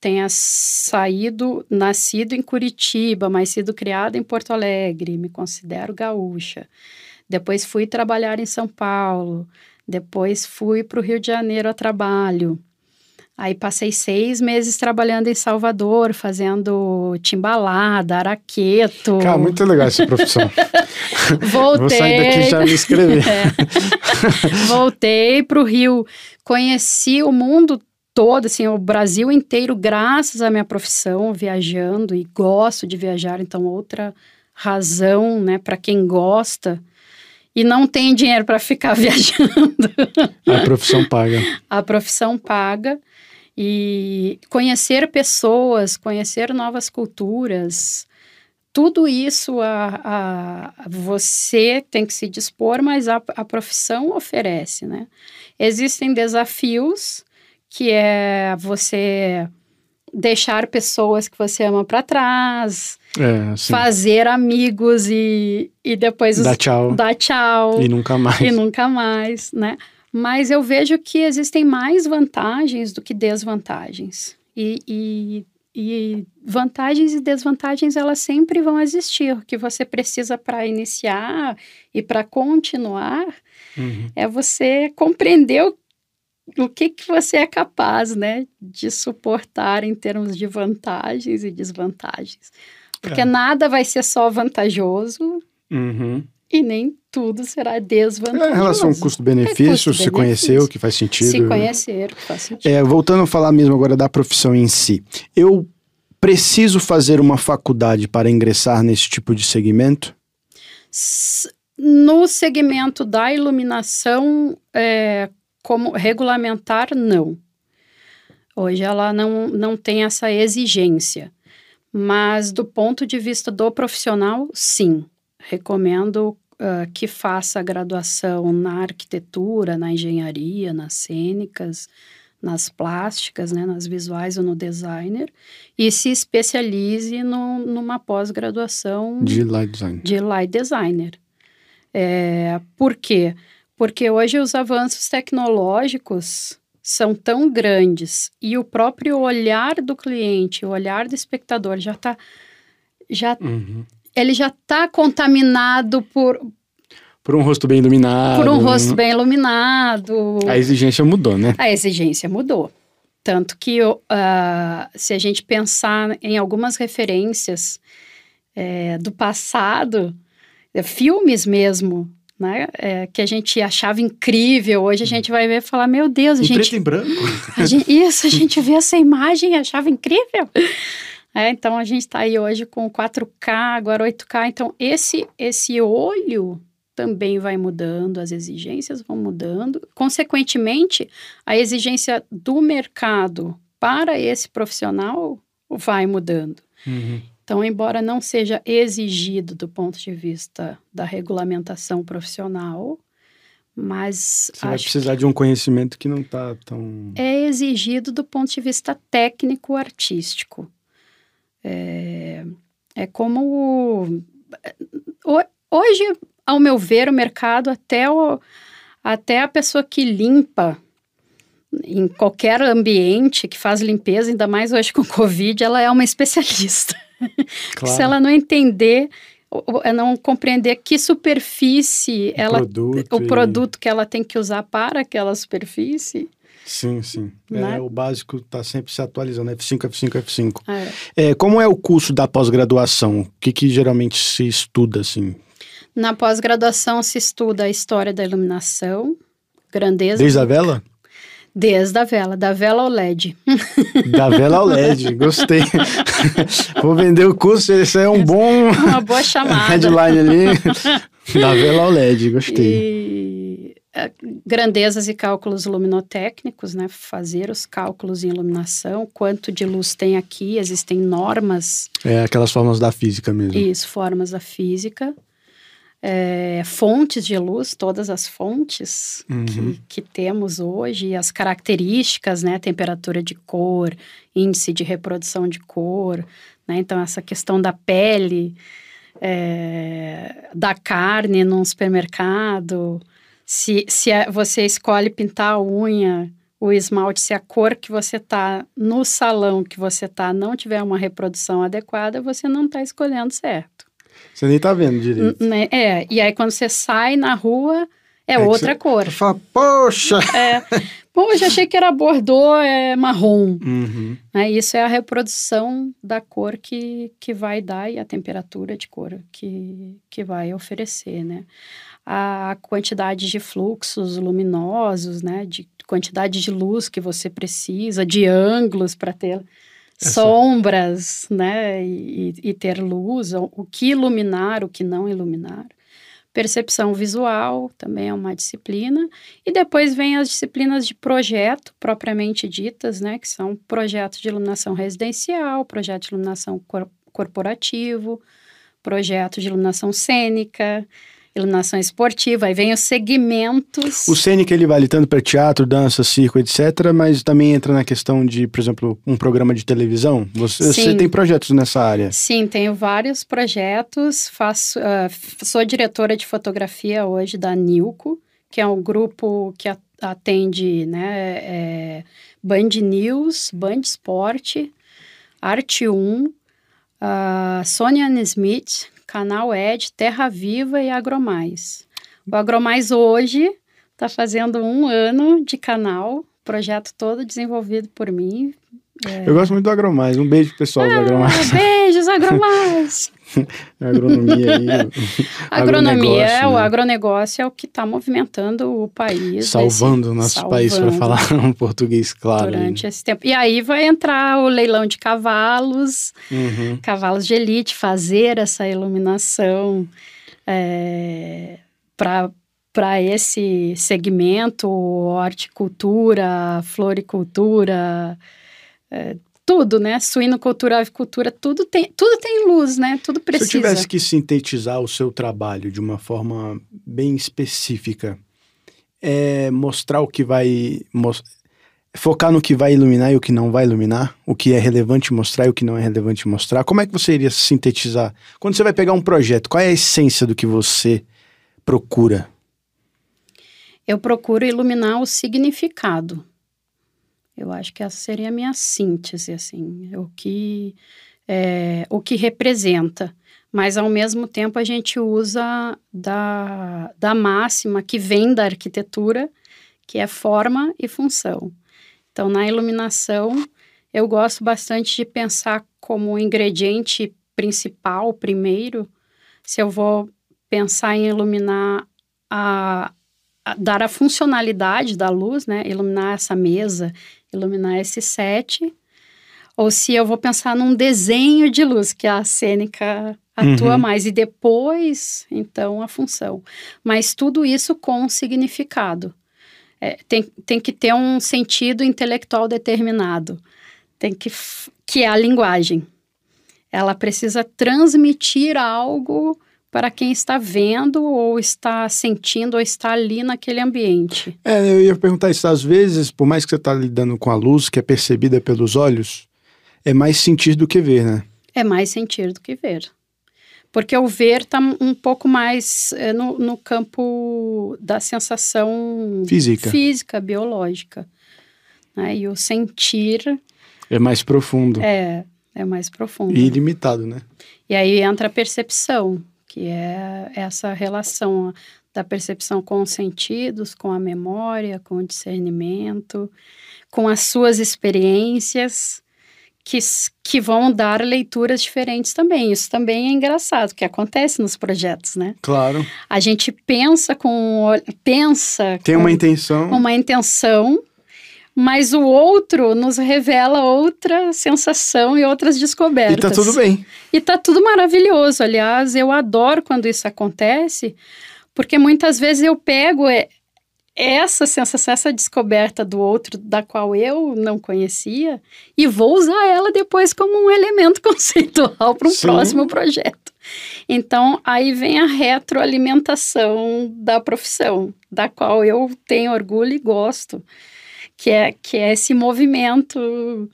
Speaker 2: tenha saído, nascido em Curitiba, mas sido criada em Porto Alegre, me considero gaúcha. Depois fui trabalhar em São Paulo, depois fui para o Rio de Janeiro a trabalho. Aí passei seis meses trabalhando em Salvador, fazendo timbalada, araqueto.
Speaker 1: Cara, muito legal essa profissão.
Speaker 2: Voltei. [laughs] Vou
Speaker 1: sair daqui já me inscrever. [laughs]
Speaker 2: É. Voltei para o Rio, conheci o mundo todo, assim, o Brasil inteiro, graças à minha profissão, viajando e gosto de viajar, então outra razão, né, para quem gosta e não tem dinheiro para ficar [laughs] viajando.
Speaker 1: A profissão paga.
Speaker 2: A profissão paga e conhecer pessoas, conhecer novas culturas, tudo isso a, a, você tem que se dispor, mas a, a profissão oferece, né? Existem desafios que é você deixar pessoas que você ama para trás,
Speaker 1: é,
Speaker 2: fazer amigos e, e depois
Speaker 1: dar tchau.
Speaker 2: dar tchau
Speaker 1: e nunca mais
Speaker 2: e nunca mais, né? Mas eu vejo que existem mais vantagens do que desvantagens e, e, e vantagens e desvantagens elas sempre vão existir. O que você precisa para iniciar e para continuar uhum. é você compreender o o que, que você é capaz, né, de suportar em termos de vantagens e desvantagens. Porque é. nada vai ser só vantajoso
Speaker 1: uhum.
Speaker 2: E nem tudo será desvantajoso.
Speaker 1: É, em relação ao custo-benefício, é custo se conhecer o que faz sentido.
Speaker 2: Se conhecer o que faz sentido.
Speaker 1: É, voltando a falar mesmo agora da profissão em si. Eu preciso fazer uma faculdade para ingressar nesse tipo de segmento?
Speaker 2: No segmento da iluminação, é, como regulamentar, não. Hoje ela não, não tem essa exigência. Mas do ponto de vista do profissional, sim. Recomendo uh, que faça a graduação na arquitetura, na engenharia, nas cênicas, nas plásticas, né, nas visuais ou no designer, e se especialize no, numa pós-graduação
Speaker 1: de light design.
Speaker 2: De light designer. É, por quê? Porque porque hoje os avanços tecnológicos são tão grandes e o próprio olhar do cliente, o olhar do espectador já está já
Speaker 1: uhum.
Speaker 2: Ele já está contaminado por
Speaker 1: por um rosto bem iluminado.
Speaker 2: Por um rosto bem iluminado.
Speaker 1: A exigência mudou, né?
Speaker 2: A exigência mudou. Tanto que uh, se a gente pensar em algumas referências é, do passado, é, filmes mesmo, né? É, que a gente achava incrível. Hoje a uhum. gente vai ver e falar, meu Deus, a
Speaker 1: em
Speaker 2: gente...
Speaker 1: preto e branco?
Speaker 2: A gente, isso, a gente vê essa imagem e achava incrível. É, então a gente está aí hoje com 4K, agora 8K. Então esse, esse olho também vai mudando, as exigências vão mudando. Consequentemente, a exigência do mercado para esse profissional vai mudando.
Speaker 1: Uhum.
Speaker 2: Então, embora não seja exigido do ponto de vista da regulamentação profissional, mas
Speaker 1: você vai precisar de um conhecimento que não está tão
Speaker 2: é exigido do ponto de vista técnico artístico. É, é como hoje, ao meu ver, o mercado até o, até a pessoa que limpa em qualquer ambiente que faz limpeza, ainda mais hoje com Covid, ela é uma especialista. [laughs] Claro. Se ela não entender, é não compreender que superfície
Speaker 1: o
Speaker 2: ela,
Speaker 1: produto
Speaker 2: o e... produto que ela tem que usar para aquela superfície,
Speaker 1: Sim, sim.
Speaker 2: Né?
Speaker 1: É, o básico está sempre se atualizando, F5, F5, F5.
Speaker 2: É.
Speaker 1: É, como é o curso da pós-graduação? O que, que geralmente se estuda, assim?
Speaker 2: Na pós-graduação se estuda a história da iluminação, grandeza.
Speaker 1: Desde a vela?
Speaker 2: Desde a vela, da vela ao LED. [laughs]
Speaker 1: Da vela ao LED, gostei. [laughs] Vou vender o curso, esse é um bom
Speaker 2: Uma boa chamada.
Speaker 1: headline ali. [laughs] Da vela ao LED, gostei.
Speaker 2: E grandezas e cálculos luminotécnicos, né? Fazer os cálculos em iluminação, quanto de luz tem aqui, existem normas,
Speaker 1: É aquelas formas da física mesmo.
Speaker 2: isso, formas da física. É, fontes de luz, todas as fontes
Speaker 1: Uhum.
Speaker 2: que, que temos hoje, as características, né? Temperatura de cor, índice de reprodução de cor, né? Então, essa questão da pele, é, da carne num supermercado, se, se a- você escolhe pintar a unha, o esmalte, se a cor que você tá no salão que você tá não tiver uma reprodução adequada, você não está escolhendo certo.
Speaker 1: Você nem tá vendo direito.
Speaker 2: N- né? É, e aí quando você sai na rua, é,
Speaker 1: É
Speaker 2: outra
Speaker 1: você-
Speaker 2: cor.
Speaker 1: Você fala, poxa!
Speaker 2: É, pô, eu já achei que era bordô, é marrom.
Speaker 1: Uhum.
Speaker 2: Né? Isso é a reprodução da cor que, que vai dar e a temperatura de cor que, que vai oferecer, né? A quantidade de fluxos luminosos, né? De quantidade de luz que você precisa, de ângulos para ter
Speaker 1: Essa-
Speaker 2: sombras, né? E, e ter luz, o, que iluminar, o que não iluminar. Percepção visual também é uma disciplina. E depois vem as disciplinas de projeto, propriamente ditas, né? Que são projetos de iluminação residencial, projeto de iluminação cor- corporativo, projeto de iluminação cênica, iluminação esportiva. Aí vem os segmentos.
Speaker 1: O Cênica, ele vale tanto para teatro, dança, circo, etc., mas também entra na questão de, por exemplo, um programa de televisão. Você, você tem projetos nessa área.
Speaker 2: Sim, tenho vários projetos. Faço, f- sou diretora de fotografia hoje da Nilco, que é um grupo que atende né, é, Band News, Band Esporte, Arte 1, ah, Sônia Ann Smith, Canal Ed, Terra Viva e Agromais. O Agromais hoje está fazendo um ano de canal, projeto todo desenvolvido por mim.
Speaker 1: Eu gosto muito do Agromais. Um beijo pro pessoal do Agromais.
Speaker 2: Ah, beijos, Agromais! [laughs]
Speaker 1: Agronomia aí.
Speaker 2: Agronomia, o
Speaker 1: né?
Speaker 2: agronegócio é o que está movimentando o país.
Speaker 1: Salvando o nosso
Speaker 2: salvando
Speaker 1: país, para falar [laughs] um português claro.
Speaker 2: Durante esse tempo. E aí vai entrar o leilão de cavalos,
Speaker 1: Uhum.
Speaker 2: cavalos de elite, fazer essa iluminação para esse segmento, horticultura, floricultura, é, tudo, né? Suinocultura, avicultura, tudo tem, tudo tem luz, né? Tudo
Speaker 1: Se eu
Speaker 2: precisa.
Speaker 1: tivesse que sintetizar o seu trabalho de uma forma bem específica, é mostrar o que vai. Focar no que vai iluminar e o que não vai iluminar, o que é relevante mostrar e o que não é relevante mostrar. Como é que você iria sintetizar? Quando você vai pegar um projeto, qual é a essência do que você procura?
Speaker 2: Eu procuro iluminar o significado. Eu acho que essa seria a minha síntese, assim, o que, é, o que representa. Mas, ao mesmo tempo, a gente usa da, da máxima que vem da arquitetura, que é forma e função. Então, na iluminação, eu gosto bastante de pensar como ingrediente principal, primeiro, se eu vou pensar em iluminar a, a- dar a funcionalidade da luz, né? Iluminar essa mesa, iluminar esse set, ou se eu vou pensar num desenho de luz que a cênica atua
Speaker 1: Uhum.
Speaker 2: mais e depois, então, a função. Mas tudo isso com um significado. É, tem, tem que ter um sentido intelectual determinado. Tem que que é a linguagem. Ela precisa transmitir algo para quem está vendo ou está sentindo ou está ali naquele ambiente.
Speaker 1: É, eu ia perguntar isso. Às vezes, por mais que você está lidando com a luz, que é percebida pelos olhos, é mais sentir do que ver, né?
Speaker 2: É mais sentir do que ver. Porque o ver está um pouco mais é, no, no campo da sensação
Speaker 1: Física.
Speaker 2: física, biológica. Né? E o sentir
Speaker 1: É mais profundo.
Speaker 2: é, é mais profundo.
Speaker 1: E ilimitado, né?
Speaker 2: E aí entra a percepção, que é essa relação da percepção com os sentidos, com a memória, com o discernimento, com as suas experiências, que, que vão dar leituras diferentes também. Isso também é engraçado, que acontece nos projetos, né?
Speaker 1: Claro.
Speaker 2: A gente pensa com pensa
Speaker 1: tem
Speaker 2: com
Speaker 1: uma intenção,
Speaker 2: uma intenção, mas o outro nos revela outra sensação e outras descobertas.
Speaker 1: E tá tudo bem.
Speaker 2: E tá tudo maravilhoso. Aliás, eu adoro quando isso acontece, porque muitas vezes eu pego essa sensação, essa descoberta do outro, da qual eu não conhecia, e vou usar ela depois como um elemento [laughs] conceitual para um Sim. próximo projeto. Então, aí vem a retroalimentação da profissão, da qual eu tenho orgulho e gosto, que é, que é esse movimento.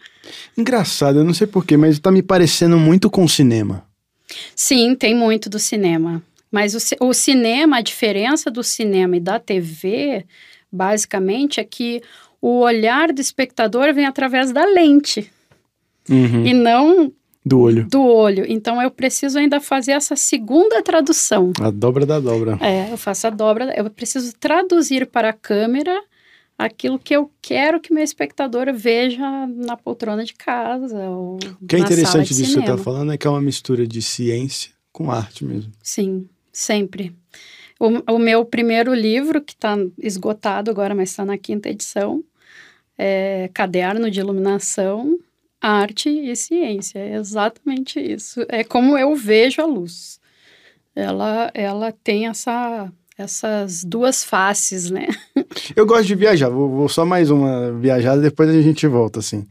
Speaker 1: Engraçado, eu não sei porquê, mas está me parecendo muito com o cinema.
Speaker 2: Sim, tem muito do cinema. Mas o, o cinema, a diferença do cinema e da TV, basicamente, é que o olhar do espectador vem através da lente.
Speaker 1: Uhum.
Speaker 2: E não
Speaker 1: do olho.
Speaker 2: Do olho. Então eu preciso ainda fazer essa segunda tradução.
Speaker 1: A dobra da dobra.
Speaker 2: É, eu faço a dobra. Eu preciso traduzir para a câmera aquilo que eu quero que meu espectador veja na poltrona de casa. Ou
Speaker 1: o que é interessante disso que você está falando é que é uma mistura de ciência com arte mesmo.
Speaker 2: Sim. Sempre. O, o meu primeiro livro, que está esgotado agora, mas está na quinta edição, é Caderno de Iluminação, Arte e Ciência. É exatamente isso. É como eu vejo a luz. Ela, ela tem essa, essas duas faces, né? [laughs]
Speaker 1: Eu gosto de viajar. Vou, vou só mais uma viajada, depois a gente volta, assim.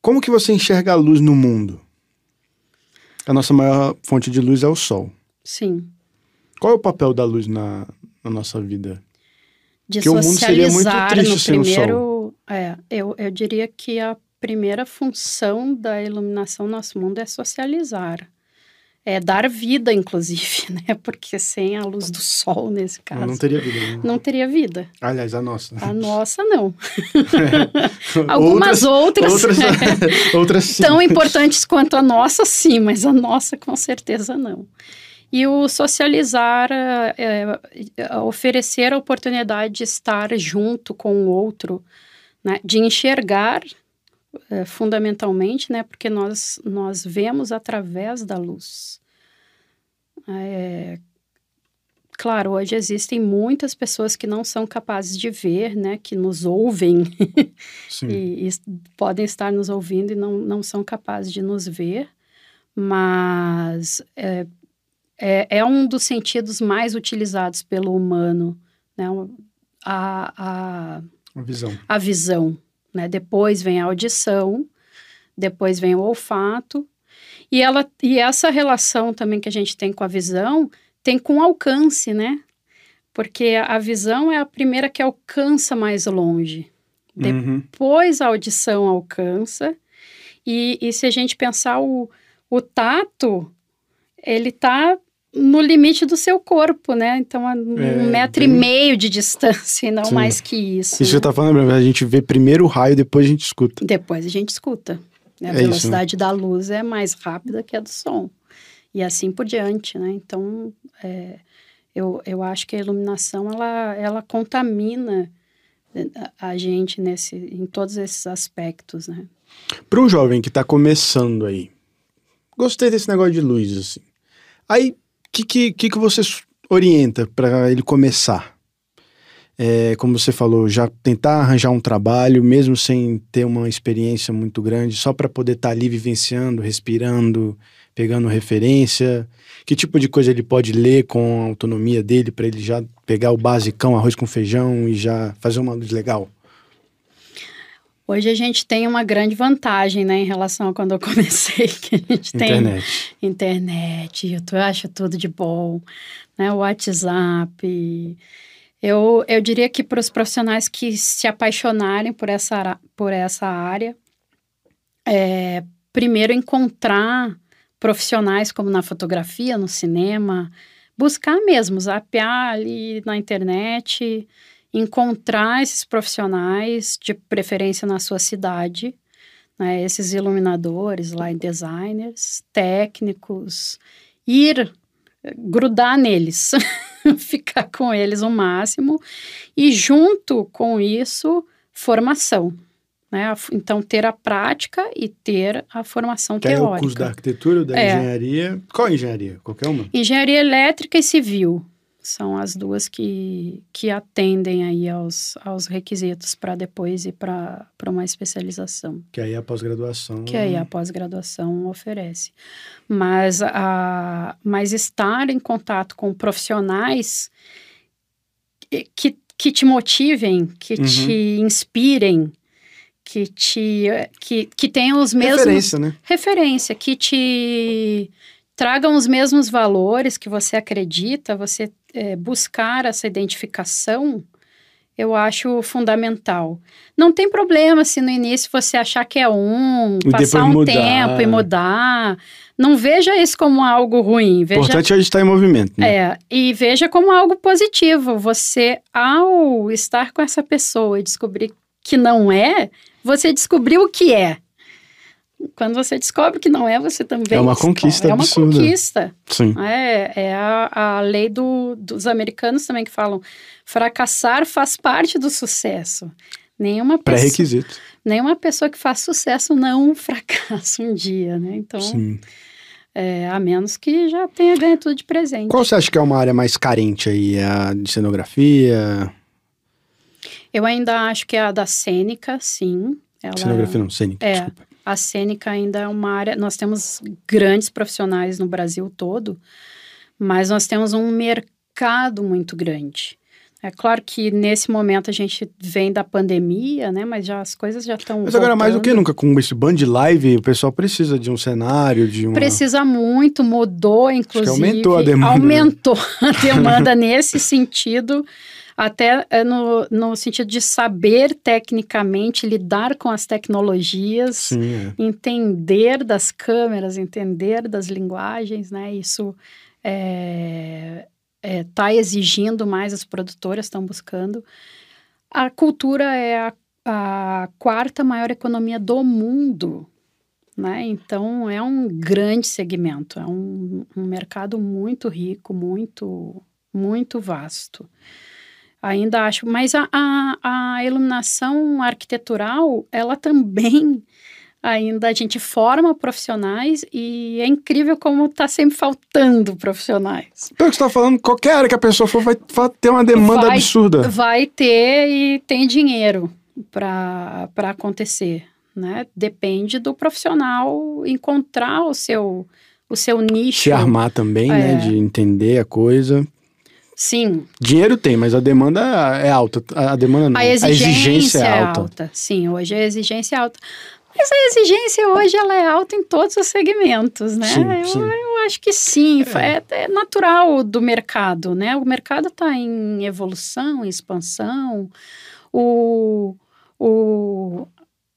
Speaker 1: Como que você enxerga a luz no mundo? A nossa maior fonte de luz é o sol.
Speaker 2: Sim.
Speaker 1: Qual é o papel da luz na, na nossa vida?
Speaker 2: De Porque socializar o mundo seria muito triste no sem primeiro, o sol. É, eu, eu diria que a primeira função da iluminação no nosso mundo é socializar. É dar vida, inclusive, [laughs] né? Porque sem a luz do sol, nesse caso.
Speaker 1: Não teria vida. Né?
Speaker 2: Não teria vida.
Speaker 1: Aliás, a nossa.
Speaker 2: A nossa, não. [laughs] [laughs] Algumas outras. Outras,
Speaker 1: outras, outras
Speaker 2: Tão importantes quanto a nossa, sim, mas a nossa, com certeza, não. E o socializar, é, é, oferecer a oportunidade de estar junto com o outro, né? de enxergar é, fundamentalmente, né? porque nós, nós vemos através da luz. É, claro, hoje existem muitas pessoas que não são capazes de ver, né, que nos ouvem [laughs] e, e, podem estar nos ouvindo e não, não são capazes de nos ver, mas é, é, é um dos sentidos mais utilizados pelo humano, né? A, a,
Speaker 1: a visão.
Speaker 2: A visão, né? Depois vem a audição, depois vem o olfato, e, ela, e essa relação também que a gente tem com a visão tem com o alcance, né? Porque a visão é a primeira que alcança mais longe. Uhum. Depois a audição alcança. E, e se a gente pensar o, o tato, ele está no limite do seu corpo, né? Então, a um é, metro bem... e meio de distância, e não Sim. mais que isso.
Speaker 1: Isso né? que eu tá falando, a gente vê primeiro o raio, depois a gente escuta.
Speaker 2: Depois a gente escuta. Né? A é velocidade isso, né? da luz é mais rápida que a do som. E assim por diante, né? Então, é, eu, eu acho que a iluminação, ela, ela contamina a gente nesse, em todos esses aspectos, né?
Speaker 1: Para um jovem que está começando aí, gostei desse negócio de luz, assim. Aí que, que, que, que você orienta para ele começar? É, como você falou, já tentar arranjar um trabalho, mesmo sem ter uma experiência muito grande, só para poder estar tá ali vivenciando, respirando, pegando referência. Que tipo de coisa ele pode ler com a autonomia dele para ele já pegar o basicão, arroz com feijão e já fazer uma luz legal?
Speaker 2: Hoje a gente tem uma grande vantagem, né, em relação a quando eu [laughs] comecei, que a gente
Speaker 1: internet.
Speaker 2: tem internet, YouTube, eu acho tudo de bom, né, WhatsApp. Eu, eu diria que para os profissionais que se apaixonarem por essa, por essa área, é, primeiro encontrar profissionais como na fotografia, no cinema, buscar mesmo, zapear ali na internet, encontrar esses profissionais, de preferência na sua cidade, né, esses iluminadores, light designers, técnicos, ir grudar neles. [laughs] [laughs] ficar com eles o máximo. E junto com isso, formação. Né? Então, ter a prática e ter a formação teórica.
Speaker 1: é o curso da arquitetura, da é. engenharia. Qual engenharia? Qualquer uma?
Speaker 2: Engenharia elétrica e civil. São as duas que, que atendem aí aos, aos requisitos para depois ir para uma especialização.
Speaker 1: Que aí a pós-graduação...
Speaker 2: Que aí a pós-graduação oferece. Mas, a, mas estar em contato com profissionais que, que te motivem, que uhum. te inspirem, que te que, que tenham os mesmos
Speaker 1: referência, né?
Speaker 2: Referência, que te tragam os mesmos valores que você acredita, você é, buscar essa identificação, eu acho fundamental. Não tem problema se no início você achar que é um, e passar um mudar. tempo e mudar. Não veja isso como algo ruim.
Speaker 1: O importante é a gente estar em movimento. Né?
Speaker 2: É, e veja como algo positivo. Você, ao estar com essa pessoa e descobrir que não é, você descobriu o que é. Quando você descobre que não é, você também.
Speaker 1: É uma conquista
Speaker 2: É uma
Speaker 1: absurda.
Speaker 2: conquista.
Speaker 1: Sim.
Speaker 2: É, é a, a lei do, dos americanos também que falam: fracassar faz parte do sucesso. Nenhuma pessoa.
Speaker 1: Pré-requisito.
Speaker 2: Nenhuma pessoa que faz sucesso não [laughs] fracassa um dia, né? Então.
Speaker 1: Sim.
Speaker 2: É, a menos que já tenha ganho tudo de presente.
Speaker 1: Qual você acha que é uma área mais carente aí? É a de cenografia?
Speaker 2: Eu ainda acho que é a da cênica, sim.
Speaker 1: Ela... Cenografia não, cênica,
Speaker 2: é,
Speaker 1: desculpa.
Speaker 2: A cênica ainda é uma área. Nós temos grandes profissionais no Brasil todo, mas nós temos um mercado muito grande. É claro que nesse momento a gente vem da pandemia, né? Mas já as coisas já estão.
Speaker 1: Mas agora mais do que nunca, com esse band live, o pessoal precisa de um cenário, de um.
Speaker 2: Precisa muito, mudou, inclusive.
Speaker 1: aumentou a demanda.
Speaker 2: Aumentou [laughs] a demanda nesse sentido até é, no, no sentido de saber tecnicamente lidar com as tecnologias,
Speaker 1: Sim, é.
Speaker 2: entender das câmeras, entender das linguagens, né? Isso está é, é, tá exigindo mais, as produtoras estão buscando. A cultura é a, a quarta maior economia do mundo. Né? Então é um grande segmento, é um, um mercado muito rico, muito, muito vasto. Ainda acho, mas a, a, a iluminação arquitetural, ela também [laughs] ainda a gente forma profissionais e é incrível como está sempre faltando profissionais.
Speaker 1: Pelo que você está falando, qualquer área que a pessoa for vai, ter uma demanda
Speaker 2: vai,
Speaker 1: absurda.
Speaker 2: Vai ter e tem dinheiro para acontecer, né? Depende do profissional encontrar o seu, o seu nicho.
Speaker 1: Se armar também, né? é. né? De entender a coisa.
Speaker 2: Sim.
Speaker 1: Dinheiro tem, mas a demanda é alta. A demanda não.
Speaker 2: A exigência, a exigência é, alta. alta. Sim, hoje a exigência é alta. Mas a exigência hoje ela é alta em todos os segmentos, né?
Speaker 1: Sim,
Speaker 2: eu,
Speaker 1: sim.
Speaker 2: eu, acho que sim, é. é, é natural do mercado, né? O mercado está em evolução, em expansão. O, o,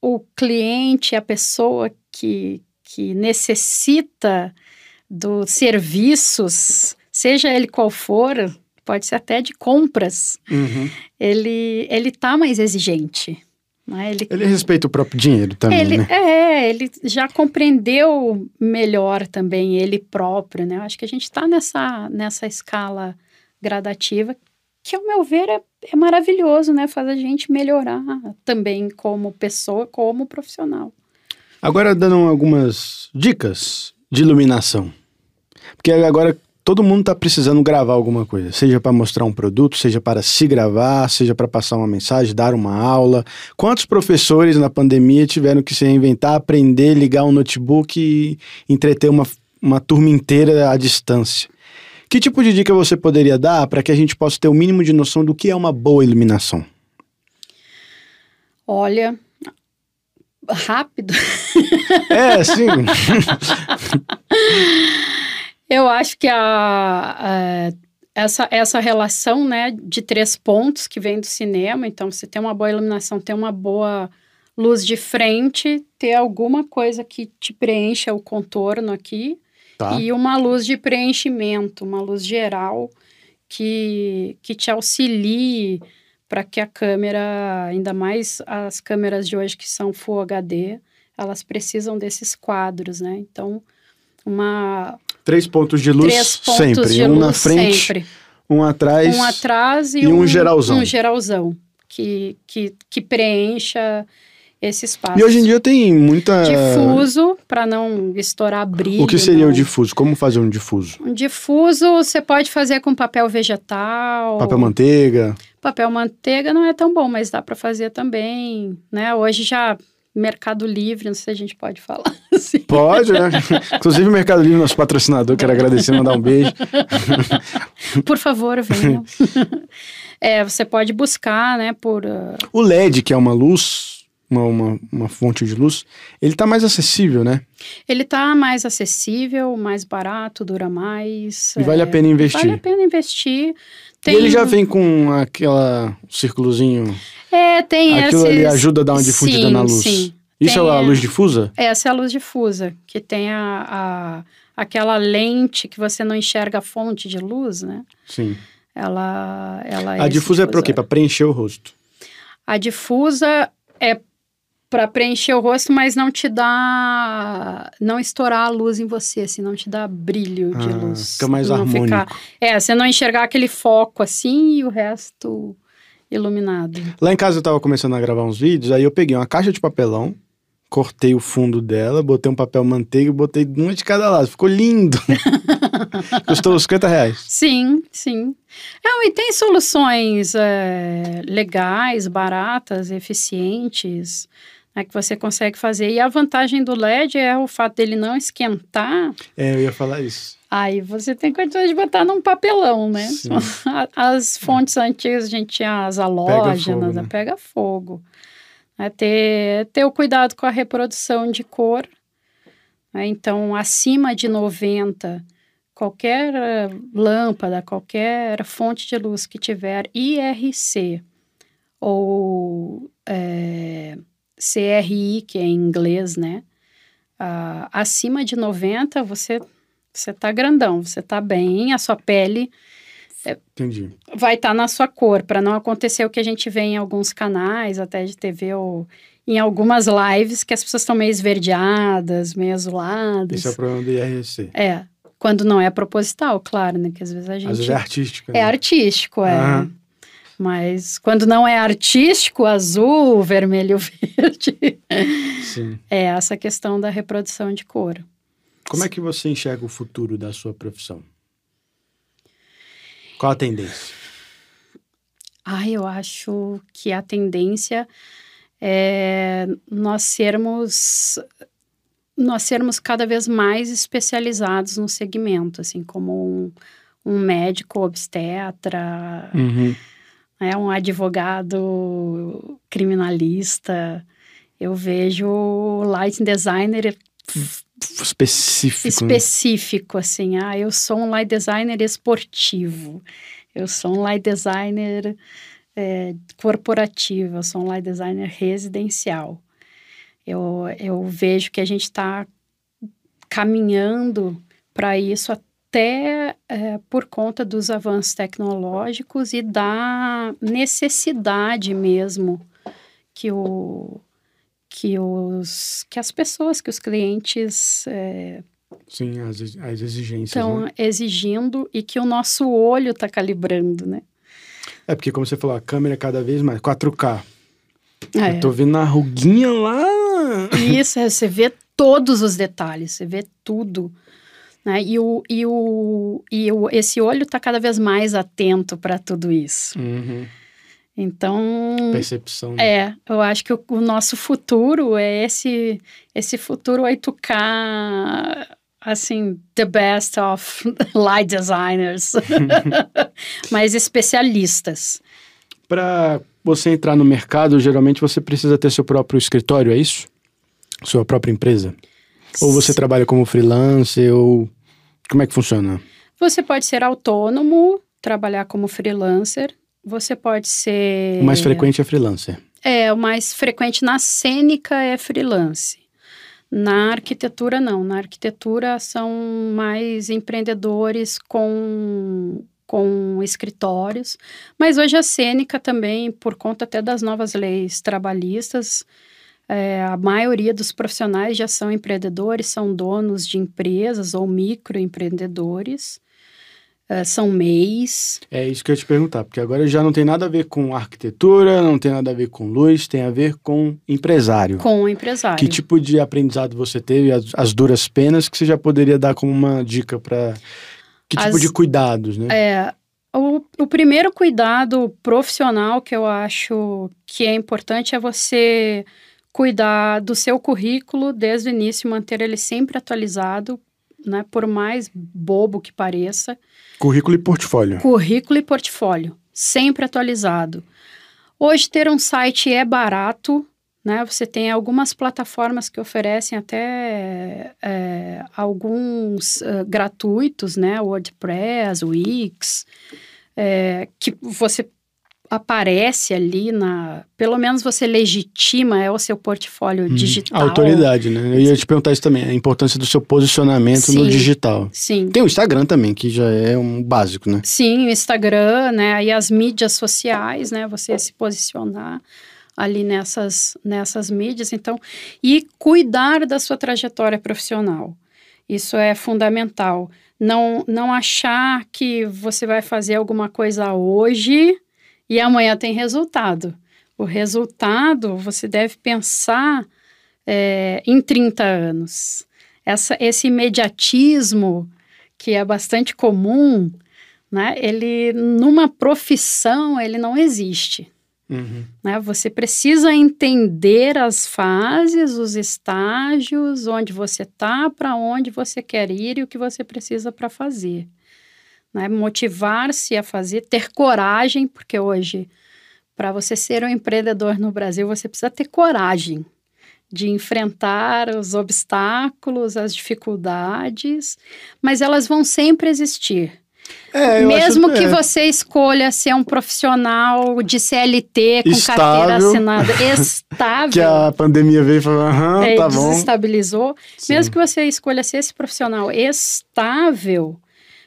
Speaker 2: o cliente, a pessoa que, que necessita dos serviços, seja ele qual for, pode ser até de compras,
Speaker 1: uhum.
Speaker 2: ele ele tá mais exigente. Né? Ele,
Speaker 1: ele respeita o próprio dinheiro também,
Speaker 2: ele,
Speaker 1: né?
Speaker 2: É, ele já compreendeu melhor também ele próprio, né? Acho que a gente está nessa, nessa escala gradativa que, ao meu ver, é, é maravilhoso, né? Faz a gente melhorar também como pessoa, como profissional.
Speaker 1: Agora, dando algumas dicas de iluminação. Porque agora todo mundo está precisando gravar alguma coisa, seja para mostrar um produto, seja para se gravar, seja para passar uma mensagem, dar uma aula. Quantos professores na pandemia tiveram que se reinventar, aprender, ligar um notebook e entreter uma, uma turma inteira à distância? Que tipo de dica você poderia dar para que a gente possa ter o mínimo de noção do que é uma boa iluminação?
Speaker 2: Olha, rápido.
Speaker 1: É, sim. [laughs]
Speaker 2: Eu acho que a, a, essa, essa relação né, de três pontos que vem do cinema, então você tem uma boa iluminação, tem uma boa luz de frente, ter alguma coisa que te preencha o contorno aqui,
Speaker 1: tá.
Speaker 2: e uma luz de preenchimento, uma luz geral que, que te auxilie para que a câmera, ainda mais as câmeras de hoje que são Full HD, elas precisam desses quadros, né? Então, uma
Speaker 1: Três pontos de luz
Speaker 2: Três pontos
Speaker 1: sempre.
Speaker 2: De
Speaker 1: um
Speaker 2: luz
Speaker 1: na frente,
Speaker 2: sempre.
Speaker 1: Um atrás.
Speaker 2: Um atrás e,
Speaker 1: e um, geralzão.
Speaker 2: Um geralzão que, que, que preencha esse espaço.
Speaker 1: E hoje em dia tem muita.
Speaker 2: Difuso, para não estourar brilho.
Speaker 1: O que seria
Speaker 2: não.
Speaker 1: um difuso? Como fazer um difuso?
Speaker 2: Um difuso você pode fazer com papel vegetal.
Speaker 1: Papel manteiga.
Speaker 2: Papel manteiga não é tão bom, mas dá para fazer também, né? Hoje já Mercado Livre, não sei se a gente pode falar. [laughs] Assim.
Speaker 1: Pode, né? Inclusive o Mercado Livre, nosso patrocinador, quero agradecer mandar um beijo. [laughs]
Speaker 2: Por favor, venham. [laughs] é, você pode buscar, né, por... Uh...
Speaker 1: O LED, que é uma luz, uma, uma, uma fonte de luz, ele tá mais acessível, né?
Speaker 2: Ele tá mais acessível, mais barato, dura mais.
Speaker 1: E é, vale a pena investir.
Speaker 2: Vale a pena investir.
Speaker 1: Tem... E ele já vem com aquela círculozinho.
Speaker 2: É, tem
Speaker 1: Aquilo
Speaker 2: esses...
Speaker 1: ali ajuda a dar uma difundida
Speaker 2: sim,
Speaker 1: na luz.
Speaker 2: Sim.
Speaker 1: Isso tem é a luz difusa?
Speaker 2: Essa é a luz difusa, que tem a, a, aquela lente que você não enxerga a fonte de luz, né?
Speaker 1: Sim.
Speaker 2: Ela, ela é
Speaker 1: A difusa é para o quê? Para preencher o rosto?
Speaker 2: A difusa é para preencher o rosto, mas não te dá. não estourar a luz em você, assim, não te dá brilho de
Speaker 1: ah,
Speaker 2: luz.
Speaker 1: Fica mais
Speaker 2: não
Speaker 1: harmônico.
Speaker 2: É, você não enxergar aquele foco assim e o resto iluminado.
Speaker 1: Lá em casa eu estava começando a gravar uns vídeos, aí eu peguei uma caixa de papelão, cortei o fundo dela, botei um papel manteiga e botei uma de cada lado. Ficou lindo. [laughs] Custou 50 reais.
Speaker 2: Sim, sim. Não, e tem soluções é, legais, baratas, eficientes né, que você consegue fazer. E a vantagem do LED é o fato dele não esquentar.
Speaker 1: É, eu ia falar isso.
Speaker 2: Aí você tem condições de botar num papelão, né?
Speaker 1: Sim. [laughs]
Speaker 2: As fontes antigas, a gente tinha as halógenas,
Speaker 1: Pega fogo, né?
Speaker 2: pega fogo. É ter, ter o cuidado com a reprodução de cor. né? Então, acima de 90, qualquer eh, lâmpada, qualquer fonte de luz que tiver IRC ou é, CRI, que é em inglês, né? Ah, acima de 90, você você tá grandão, você tá bem, a sua pele
Speaker 1: Entendi.
Speaker 2: vai estar na sua cor, para não acontecer o que a gente vê em alguns canais, até de TV ou em algumas lives, que as pessoas estão meio esverdeadas, meio azuladas.
Speaker 1: Esse é o problema do IRC.
Speaker 2: É, quando não é proposital, claro, né? Que às vezes a gente.
Speaker 1: Às vezes é artística.
Speaker 2: É
Speaker 1: né?
Speaker 2: artístico, é.
Speaker 1: Aham.
Speaker 2: Mas quando não é artístico, azul, vermelho, [laughs] verde,
Speaker 1: Sim.
Speaker 2: é essa questão da reprodução de cor.
Speaker 1: Como é que você enxerga o futuro da sua profissão? Qual a tendência?
Speaker 2: Ah, eu acho que a tendência é nós sermos nós sermos cada vez mais especializados no segmento, assim como um, um médico obstetra,
Speaker 1: Uhum.
Speaker 2: né, um advogado criminalista. Eu vejo o lighting designer
Speaker 1: Específico. né?
Speaker 2: específico, assim. Ah, eu sou um light designer esportivo. Eu sou um light designer é, corporativo. Eu sou um light designer residencial. Eu, eu vejo que a gente está caminhando para isso até é, por conta dos avanços tecnológicos e da necessidade mesmo que o que os que as pessoas que os clientes é,
Speaker 1: Sim, as, as exigências.
Speaker 2: estão
Speaker 1: né?
Speaker 2: exigindo e que o nosso olho está calibrando, né?
Speaker 1: É porque, como você falou, a câmera é cada vez mais 4K.
Speaker 2: É.
Speaker 1: Eu tô vendo a ruguinha lá.
Speaker 2: Isso, é, você vê todos os detalhes, você vê tudo. Né? E, o, e, o, e o, esse olho está cada vez mais atento para tudo isso.
Speaker 1: Uhum.
Speaker 2: Então,
Speaker 1: Percepção. né?
Speaker 2: é, eu acho que o, o nosso futuro é esse, esse futuro 8K, assim, the best of [laughs] light designers, [laughs] mas especialistas.
Speaker 1: Para você entrar no mercado, geralmente você precisa ter seu próprio escritório, é isso? Sua própria empresa? Ou você trabalha como freelancer, ou... Como é que funciona?
Speaker 2: Você pode ser autônomo, trabalhar como freelancer. Você pode ser.
Speaker 1: O mais frequente é freelancer.
Speaker 2: É, o mais frequente na cênica é freelance. Na arquitetura, não. Na arquitetura são mais empreendedores com, com escritórios. Mas hoje a cênica também, por conta até das novas leis trabalhistas, é, a maioria dos profissionais já são empreendedores, são donos de empresas ou microempreendedores. Uh, são MEIs.
Speaker 1: É isso que eu ia te perguntar, porque agora já não tem nada a ver com arquitetura, não tem nada a ver com luz, tem a ver com empresário.
Speaker 2: Com empresário.
Speaker 1: Que tipo de aprendizado você teve, as, as duras penas, que você já poderia dar como uma dica para. Que tipo
Speaker 2: As-
Speaker 1: de cuidados, né?
Speaker 2: É, o, o primeiro cuidado profissional que eu acho que é importante é você cuidar do seu currículo desde o início, manter ele sempre atualizado, né? Por mais bobo que pareça.
Speaker 1: Currículo e portfólio.
Speaker 2: Currículo e portfólio, sempre atualizado. Hoje, ter um site é barato, né? Você tem algumas plataformas que oferecem até é, alguns eh, gratuitos, né? WordPress, Wix, é, que você aparece ali na... Pelo menos você legitima, é o seu portfólio
Speaker 1: Uhum.
Speaker 2: digital.
Speaker 1: A autoridade, né? Eu ia te perguntar isso também, a importância do seu posicionamento no
Speaker 2: Sim.
Speaker 1: digital.
Speaker 2: Sim.
Speaker 1: Tem o Instagram também, que já é um básico, né?
Speaker 2: Sim, o Instagram, né? Aí as mídias sociais, né? Você se posicionar ali nessas, nessas mídias. Então, e cuidar da sua trajetória profissional. Isso é fundamental. Não, não achar que você vai fazer alguma coisa hoje e amanhã tem resultado. O resultado, você deve pensar é, em 30 anos. Essa, esse imediatismo que é bastante comum, né? Ele numa profissão ele não existe.
Speaker 1: Uhum.
Speaker 2: Né? Você precisa entender as fases, os estágios, onde você está, para onde você quer ir e o que você precisa para fazer. Né? Motivar-se a fazer, ter coragem, porque hoje, para você ser um empreendedor no Brasil, você precisa ter coragem de enfrentar os obstáculos, as dificuldades, mas elas vão sempre existir.
Speaker 1: É,
Speaker 2: Mesmo
Speaker 1: acho,
Speaker 2: que
Speaker 1: é.
Speaker 2: você escolha ser um profissional de CLT com carteira
Speaker 1: Estável.
Speaker 2: assinada [laughs] estável,
Speaker 1: Que a pandemia veio e falou, aham,
Speaker 2: é,
Speaker 1: tá bom.
Speaker 2: desestabilizou, mesmo que você escolha ser esse profissional estável,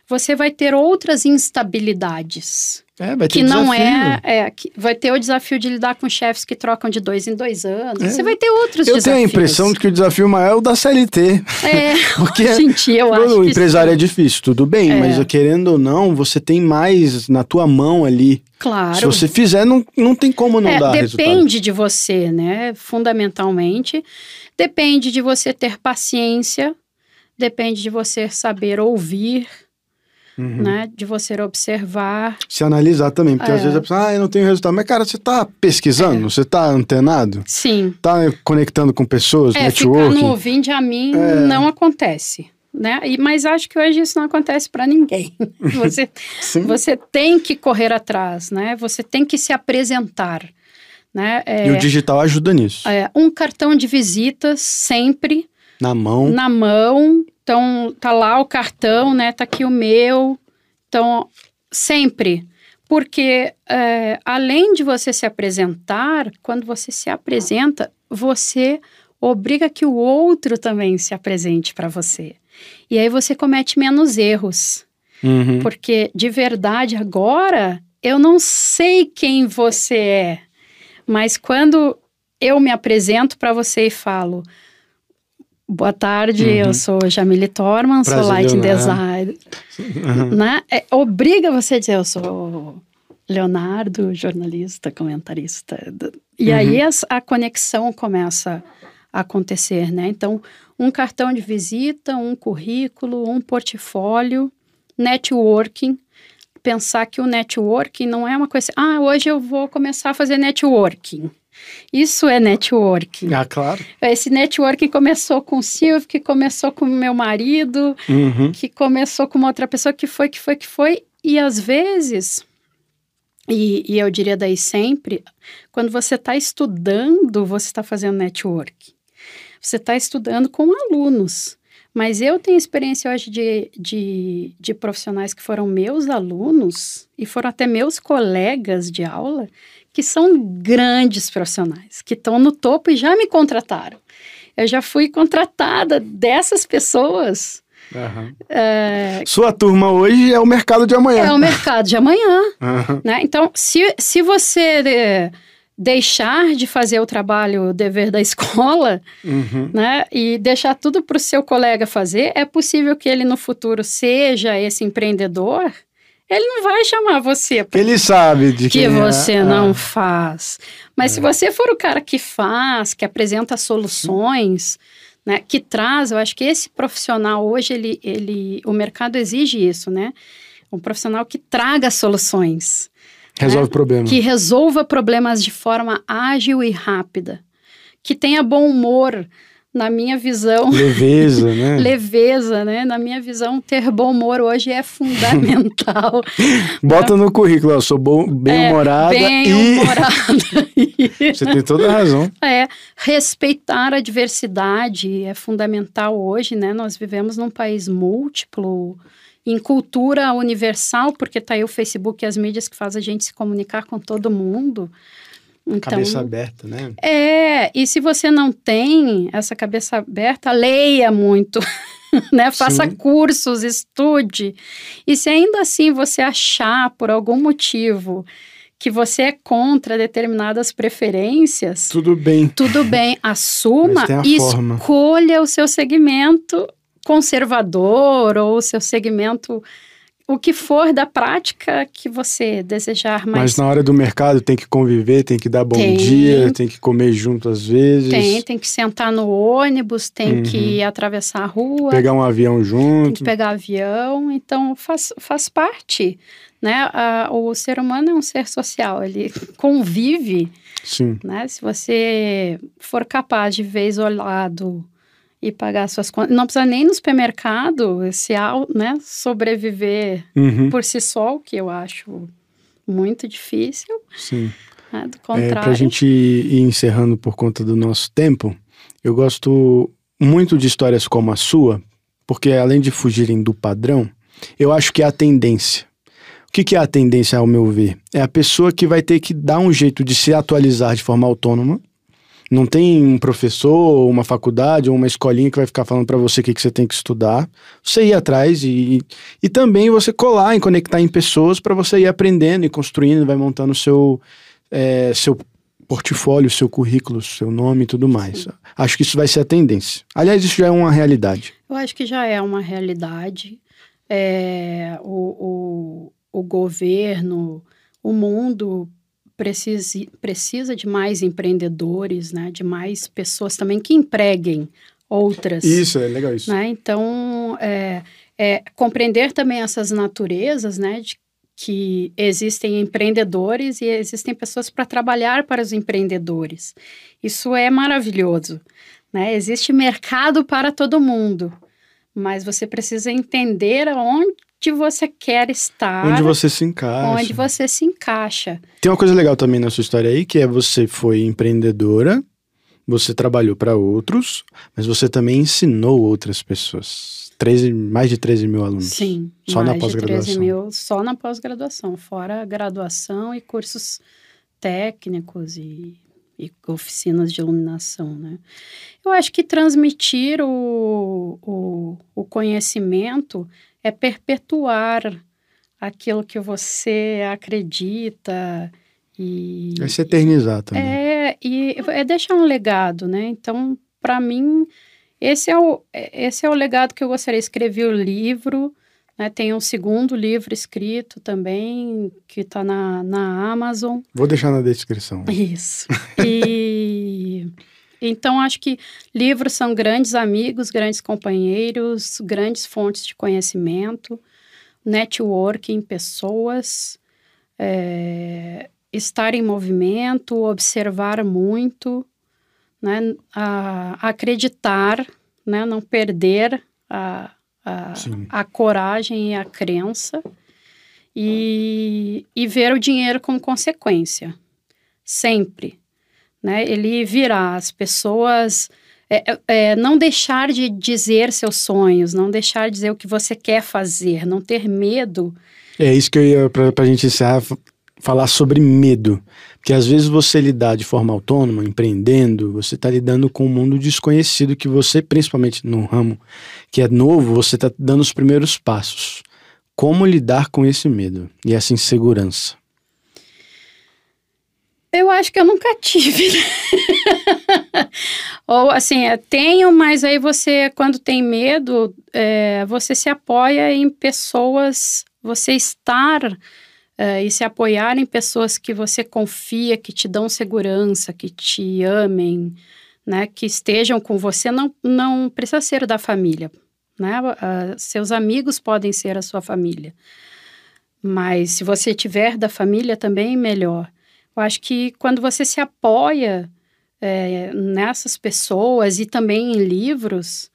Speaker 2: você vai ter outras instabilidades.
Speaker 1: É, vai ter
Speaker 2: Que não é, é que vai ter o desafio de lidar com chefes que trocam de dois em dois anos.
Speaker 1: É.
Speaker 2: Você vai ter outros
Speaker 1: Eu
Speaker 2: desafios.
Speaker 1: tenho a impressão de que o desafio maior é o da CLT.
Speaker 2: É, [laughs]
Speaker 1: Porque
Speaker 2: gente, eu acho
Speaker 1: o empresário é difícil, tudo bem,
Speaker 2: É.
Speaker 1: mas querendo ou não, você tem mais na tua mão ali.
Speaker 2: claro.
Speaker 1: Se você fizer, não, não tem como não
Speaker 2: É,
Speaker 1: dar resultado.
Speaker 2: depende de você, né? Fundamentalmente, depende de você ter paciência, depende de você saber ouvir,
Speaker 1: Uhum.
Speaker 2: né? De você observar.
Speaker 1: Se analisar também, porque às
Speaker 2: É.
Speaker 1: vezes a pessoa, ah, eu não tenho resultado. Mas, cara, você tá pesquisando? Você tá antenado?
Speaker 2: Sim.
Speaker 1: Tá conectando com pessoas,
Speaker 2: É, ficar
Speaker 1: networking?
Speaker 2: no ouvinte a mim
Speaker 1: É.
Speaker 2: não acontece. Né? E, mas acho que hoje isso não acontece para ninguém. [laughs] Você, você tem que correr atrás, né? Você tem que se apresentar, né? É,
Speaker 1: E o digital ajuda nisso.
Speaker 2: é, um cartão de visitas sempre
Speaker 1: Na mão.
Speaker 2: na mão. Então, tá lá o cartão, né? Tá aqui o meu. Então, sempre. Porque, é, além de você se apresentar, quando você se apresenta, você obriga que o outro também se apresente para você. E aí você comete menos erros.
Speaker 1: Uhum.
Speaker 2: Porque, de verdade, agora, eu não sei quem você é. Mas quando eu me apresento para você e falo... Boa tarde,
Speaker 1: Uhum.
Speaker 2: eu sou Jamile Torman, sou lighting
Speaker 1: Leonardo."
Speaker 2: designer.
Speaker 1: Uhum.
Speaker 2: Né? É, obriga você a dizer, eu sou Leonardo, jornalista, comentarista. E
Speaker 1: Uhum.
Speaker 2: aí a conexão começa a acontecer, né? Então, um cartão de visita, um currículo, um portfólio, networking. Pensar que o networking não é uma coisa, ah, hoje eu vou começar a fazer networking. Isso é networking.
Speaker 1: Ah, claro.
Speaker 2: Esse networking começou com o Silvio, que começou com o meu marido,
Speaker 1: Uhum.
Speaker 2: que começou com uma outra pessoa que foi, que foi, que foi. E às vezes, e, e eu diria daí sempre, quando você está estudando, você está fazendo network. Você está estudando com alunos. Mas eu tenho experiência hoje de, de, de profissionais que foram meus alunos e foram até meus colegas de aula, que são grandes profissionais, que estão no topo e já me contrataram. Eu já fui contratada dessas pessoas
Speaker 1: Aham.
Speaker 2: é,
Speaker 1: Sua turma hoje é o mercado de amanhã.
Speaker 2: é o mercado de amanhã, [laughs]
Speaker 1: Aham.
Speaker 2: né? Então, se, se você é, deixar de fazer o trabalho, o dever da escola,
Speaker 1: Uhum.
Speaker 2: né? E deixar tudo para o seu colega fazer, é possível que ele no futuro seja esse empreendedor ele não vai chamar você.
Speaker 1: Porque ele sabe de
Speaker 2: que
Speaker 1: é.
Speaker 2: você
Speaker 1: Ah,
Speaker 2: não faz. Mas se você for o cara que faz, que apresenta soluções, né, que traz, eu acho que esse profissional hoje ele, ele, o mercado exige isso, né? Um profissional que traga soluções,
Speaker 1: Resolve o problema.
Speaker 2: que resolva problemas de forma ágil e rápida, que tenha bom humor. Na minha visão,
Speaker 1: Leveza, né? [laughs]
Speaker 2: leveza, né? Na minha visão, ter bom humor hoje é fundamental. [laughs]
Speaker 1: Bota no currículo, ó, sou bom, bem-humorada
Speaker 2: É, bem
Speaker 1: e... [laughs] Você tem toda a razão.
Speaker 2: É, respeitar a diversidade é fundamental hoje, né? Nós vivemos num país múltiplo, em cultura universal, porque tá aí o Facebook e as mídias que faz a gente se comunicar com todo mundo. Então,
Speaker 1: Cabeça aberta, né?
Speaker 2: é, e se você não tem essa cabeça aberta, leia muito, [laughs] né? Faça
Speaker 1: Sim.
Speaker 2: cursos, estude. E se ainda assim você achar, por algum motivo, que você é contra determinadas preferências,
Speaker 1: Tudo bem.
Speaker 2: tudo bem, [laughs] assuma e
Speaker 1: forma.
Speaker 2: escolha o seu segmento conservador ou o seu segmento, o que for da prática que você desejar
Speaker 1: Mas,
Speaker 2: mais.
Speaker 1: na hora do mercado tem que conviver, tem que dar bom
Speaker 2: Tem.
Speaker 1: dia, tem que comer junto às vezes.
Speaker 2: Tem, tem que sentar no ônibus, tem
Speaker 1: Uhum.
Speaker 2: que atravessar a rua,
Speaker 1: Pegar um avião
Speaker 2: tem
Speaker 1: junto.
Speaker 2: que pegar avião, então faz, faz parte. Né? A- o ser humano é um ser social, ele convive
Speaker 1: Sim.
Speaker 2: né? Se você for capaz de ver isolado e pagar suas contas, não precisa nem no supermercado se né, sobreviver
Speaker 1: Uhum,
Speaker 2: por si só, o que eu acho muito difícil,
Speaker 1: sim.
Speaker 2: né? Do
Speaker 1: É,
Speaker 2: contrário.
Speaker 1: pra gente ir encerrando por conta do nosso tempo, eu gosto muito de histórias como a sua, porque além de fugirem do padrão, eu acho que é a tendência. O que, que é a tendência, ao meu ver? É a pessoa que vai ter que dar um jeito de se atualizar de forma autônoma. Não tem um professor, uma faculdade, ou uma escolinha que vai ficar falando para você o que, que você tem que estudar. Você ir atrás e, e também você colar e conectar em pessoas para você ir aprendendo e construindo, vai montando seu, é, seu portfólio, seu currículo, seu nome e tudo mais. Acho que isso vai ser a tendência. Aliás, isso já é uma realidade.
Speaker 2: Eu acho que já é uma realidade. É, o, o, o governo, o mundo precisa, precisa de mais empreendedores, né? de mais pessoas também que empreguem outras.
Speaker 1: Isso, é legal isso.
Speaker 2: né? Então, é, é, compreender também essas naturezas, né? De que existem empreendedores e existem pessoas para trabalhar para os empreendedores. Isso é maravilhoso, né? Existe mercado para todo mundo, mas você precisa entender onde você quer estar,
Speaker 1: Onde você se encaixa.
Speaker 2: onde você se encaixa.
Speaker 1: Tem uma coisa legal também na sua história aí, que é você foi empreendedora, você trabalhou para outros, mas você também ensinou outras pessoas. 13, mais de 13 mil alunos.
Speaker 2: Sim,
Speaker 1: Só na
Speaker 2: mais de 13
Speaker 1: pós-graduação.
Speaker 2: mil só na pós-graduação, fora graduação e cursos técnicos e, e oficinas de iluminação, né? Eu acho que transmitir o, o, o conhecimento é perpetuar aquilo que você acredita e...
Speaker 1: Vai se eternizar também.
Speaker 2: É, e é deixar um legado, né? Então, para mim, esse é, o, esse é o legado que eu gostaria. Escrevi o livro, né? Tem um segundo livro escrito também, que está na, na Amazon.
Speaker 1: Vou deixar na descrição.
Speaker 2: Isso. E então acho que livros são grandes amigos, grandes companheiros, grandes fontes de conhecimento, networking, pessoas, é, estar em movimento, observar muito, né, a- acreditar, né, não perder a, a, a coragem e a crença e, e ver o dinheiro como consequência, sempre, né? Ele virá, as pessoas é, é, é, não deixar de dizer seus sonhos, não deixar de dizer o que você quer fazer, não ter medo.
Speaker 1: É isso que eu ia, pra, pra gente encerrar, falar sobre medo. Porque às vezes você lidar de forma autônoma, empreendendo, você está lidando com um mundo desconhecido que você, principalmente no ramo que é novo, você está dando os primeiros passos. Como lidar com esse medo e essa insegurança?
Speaker 2: Eu acho que eu nunca tive. né? [laughs] Ou assim, é, tenho, mas aí você, quando tem medo, é, você se apoia em pessoas você estar uh, e se apoiar em pessoas que você confia, que te dão segurança, que te amem, né, que estejam com você, não, não precisa ser da família. Né? Uh, seus amigos podem ser a sua família. Mas se você tiver da família também, melhor. Eu acho que quando você se apoia é, nessas pessoas e também em livros,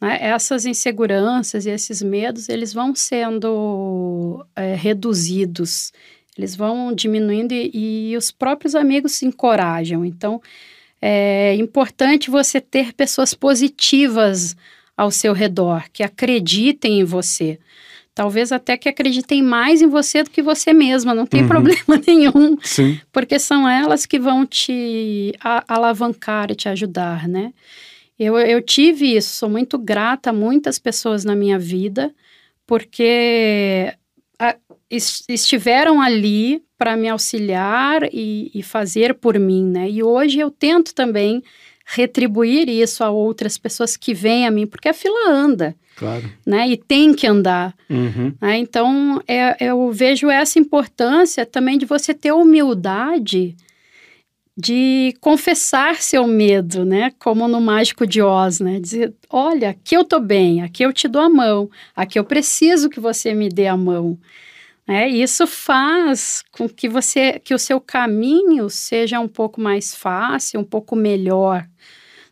Speaker 2: né, essas inseguranças e esses medos, eles vão sendo é, reduzidos, eles vão diminuindo e, e, os próprios amigos se encorajam. Então, é importante você ter pessoas positivas ao seu redor, que acreditem em você. Talvez até que acreditem mais em você do que você mesma, não tem uhum. problema [laughs] nenhum.
Speaker 1: Sim.
Speaker 2: Porque são elas que vão te alavancar e te ajudar, né? Eu, eu tive isso, sou muito grata a muitas pessoas na minha vida, porque a, estiveram ali para me auxiliar e, e fazer por mim, né? E hoje eu tento também retribuir isso a outras pessoas que vêm a mim, porque a fila anda.
Speaker 1: Claro.
Speaker 2: Né? E tem que andar.
Speaker 1: Uhum.
Speaker 2: Né? Então, é, eu vejo essa importância também de você ter humildade de confessar seu medo, né? Como no Mágico de Oz, né? Dizer, olha, aqui eu tô bem, aqui eu te dou a mão, aqui eu preciso que você me dê a mão. É, isso faz com que você, que o seu caminho seja um pouco mais fácil, um pouco melhor,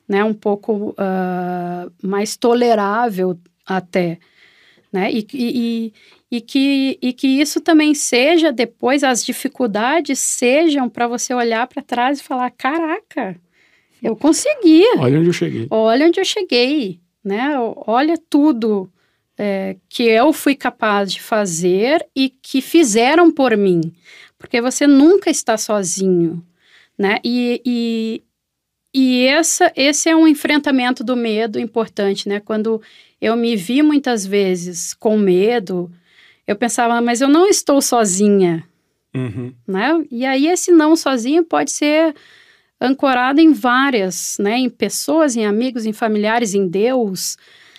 Speaker 2: né? Um pouco uh, mais tolerável até, né? E, e, e, que, e que isso também seja depois, as dificuldades sejam para você olhar para trás e falar: caraca, eu consegui.
Speaker 1: Olha onde eu cheguei.
Speaker 2: Olha onde eu cheguei, né? Olha tudo é, que eu fui capaz de fazer e que fizeram por mim. Porque você nunca está sozinho, né? E, e, e essa, esse é um enfrentamento do medo importante, né? Quando eu me vi muitas vezes com medo, eu pensava, mas eu não estou sozinha,
Speaker 1: uhum.
Speaker 2: né? E aí esse não sozinho pode ser ancorado em várias, né? Em pessoas, em amigos, em familiares, em Deus,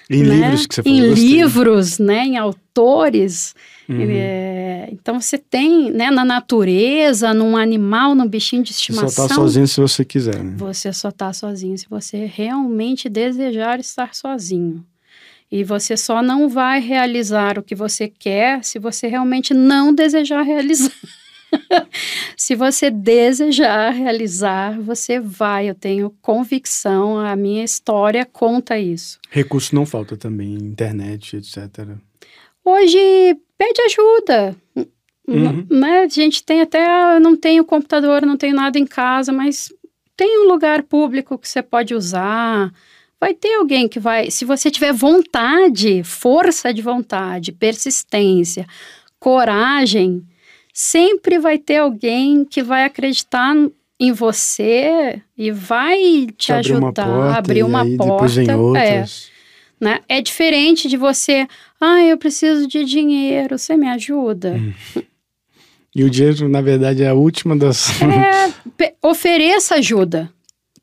Speaker 1: em né? livros que você falou.
Speaker 2: Em livros, né? Em autores. Uhum. É, então você tem, né, na natureza, num animal, num bichinho de estimação.
Speaker 1: Você só tá sozinho se você quiser. Né?
Speaker 2: Você só tá sozinho se você realmente desejar estar sozinho. E você só não vai realizar o que você quer se você realmente não desejar realizar. [laughs] Se você desejar realizar, você vai. Eu tenho convicção, a minha história conta isso.
Speaker 1: Recurso não falta também, internet, etc.
Speaker 2: Hoje, pede ajuda. Uhum. Né? A gente tem até, não tenho computador, não tenho nada em casa, mas tem um lugar público que você pode usar. Vai ter alguém que vai, se você tiver vontade, força de vontade, persistência, coragem, sempre vai ter alguém que vai acreditar em você e vai te, te ajudar
Speaker 1: uma porta,
Speaker 2: a abrir uma porta. É, né? é diferente de você, ah, eu preciso de dinheiro, você me ajuda. Hum. [laughs]
Speaker 1: E o dinheiro, na verdade, é a última das.
Speaker 2: É, ofereça ajuda.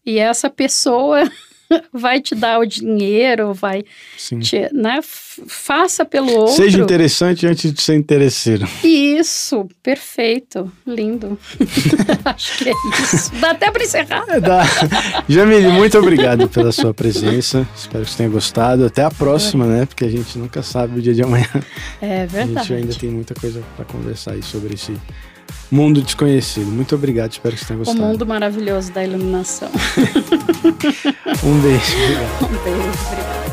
Speaker 2: E essa pessoa [laughs] vai te dar o dinheiro, vai
Speaker 1: Sim.
Speaker 2: te, né? Faça pelo outro.
Speaker 1: Seja interessante antes de ser interesseiro.
Speaker 2: Isso, perfeito, lindo. [laughs] Acho que é isso. Dá até para encerrar. É,
Speaker 1: dá. Jamile, muito obrigado pela sua presença. Espero que você tenha gostado. Até a próxima, é. né? Porque a gente nunca sabe o dia de amanhã.
Speaker 2: É verdade.
Speaker 1: A gente ainda tem muita coisa para conversar aí sobre esse Mundo Desconhecido. Muito obrigado, espero que você tenha gostado.
Speaker 2: O mundo maravilhoso da iluminação. [laughs]
Speaker 1: um beijo. Obrigado.
Speaker 2: Um beijo, obrigado.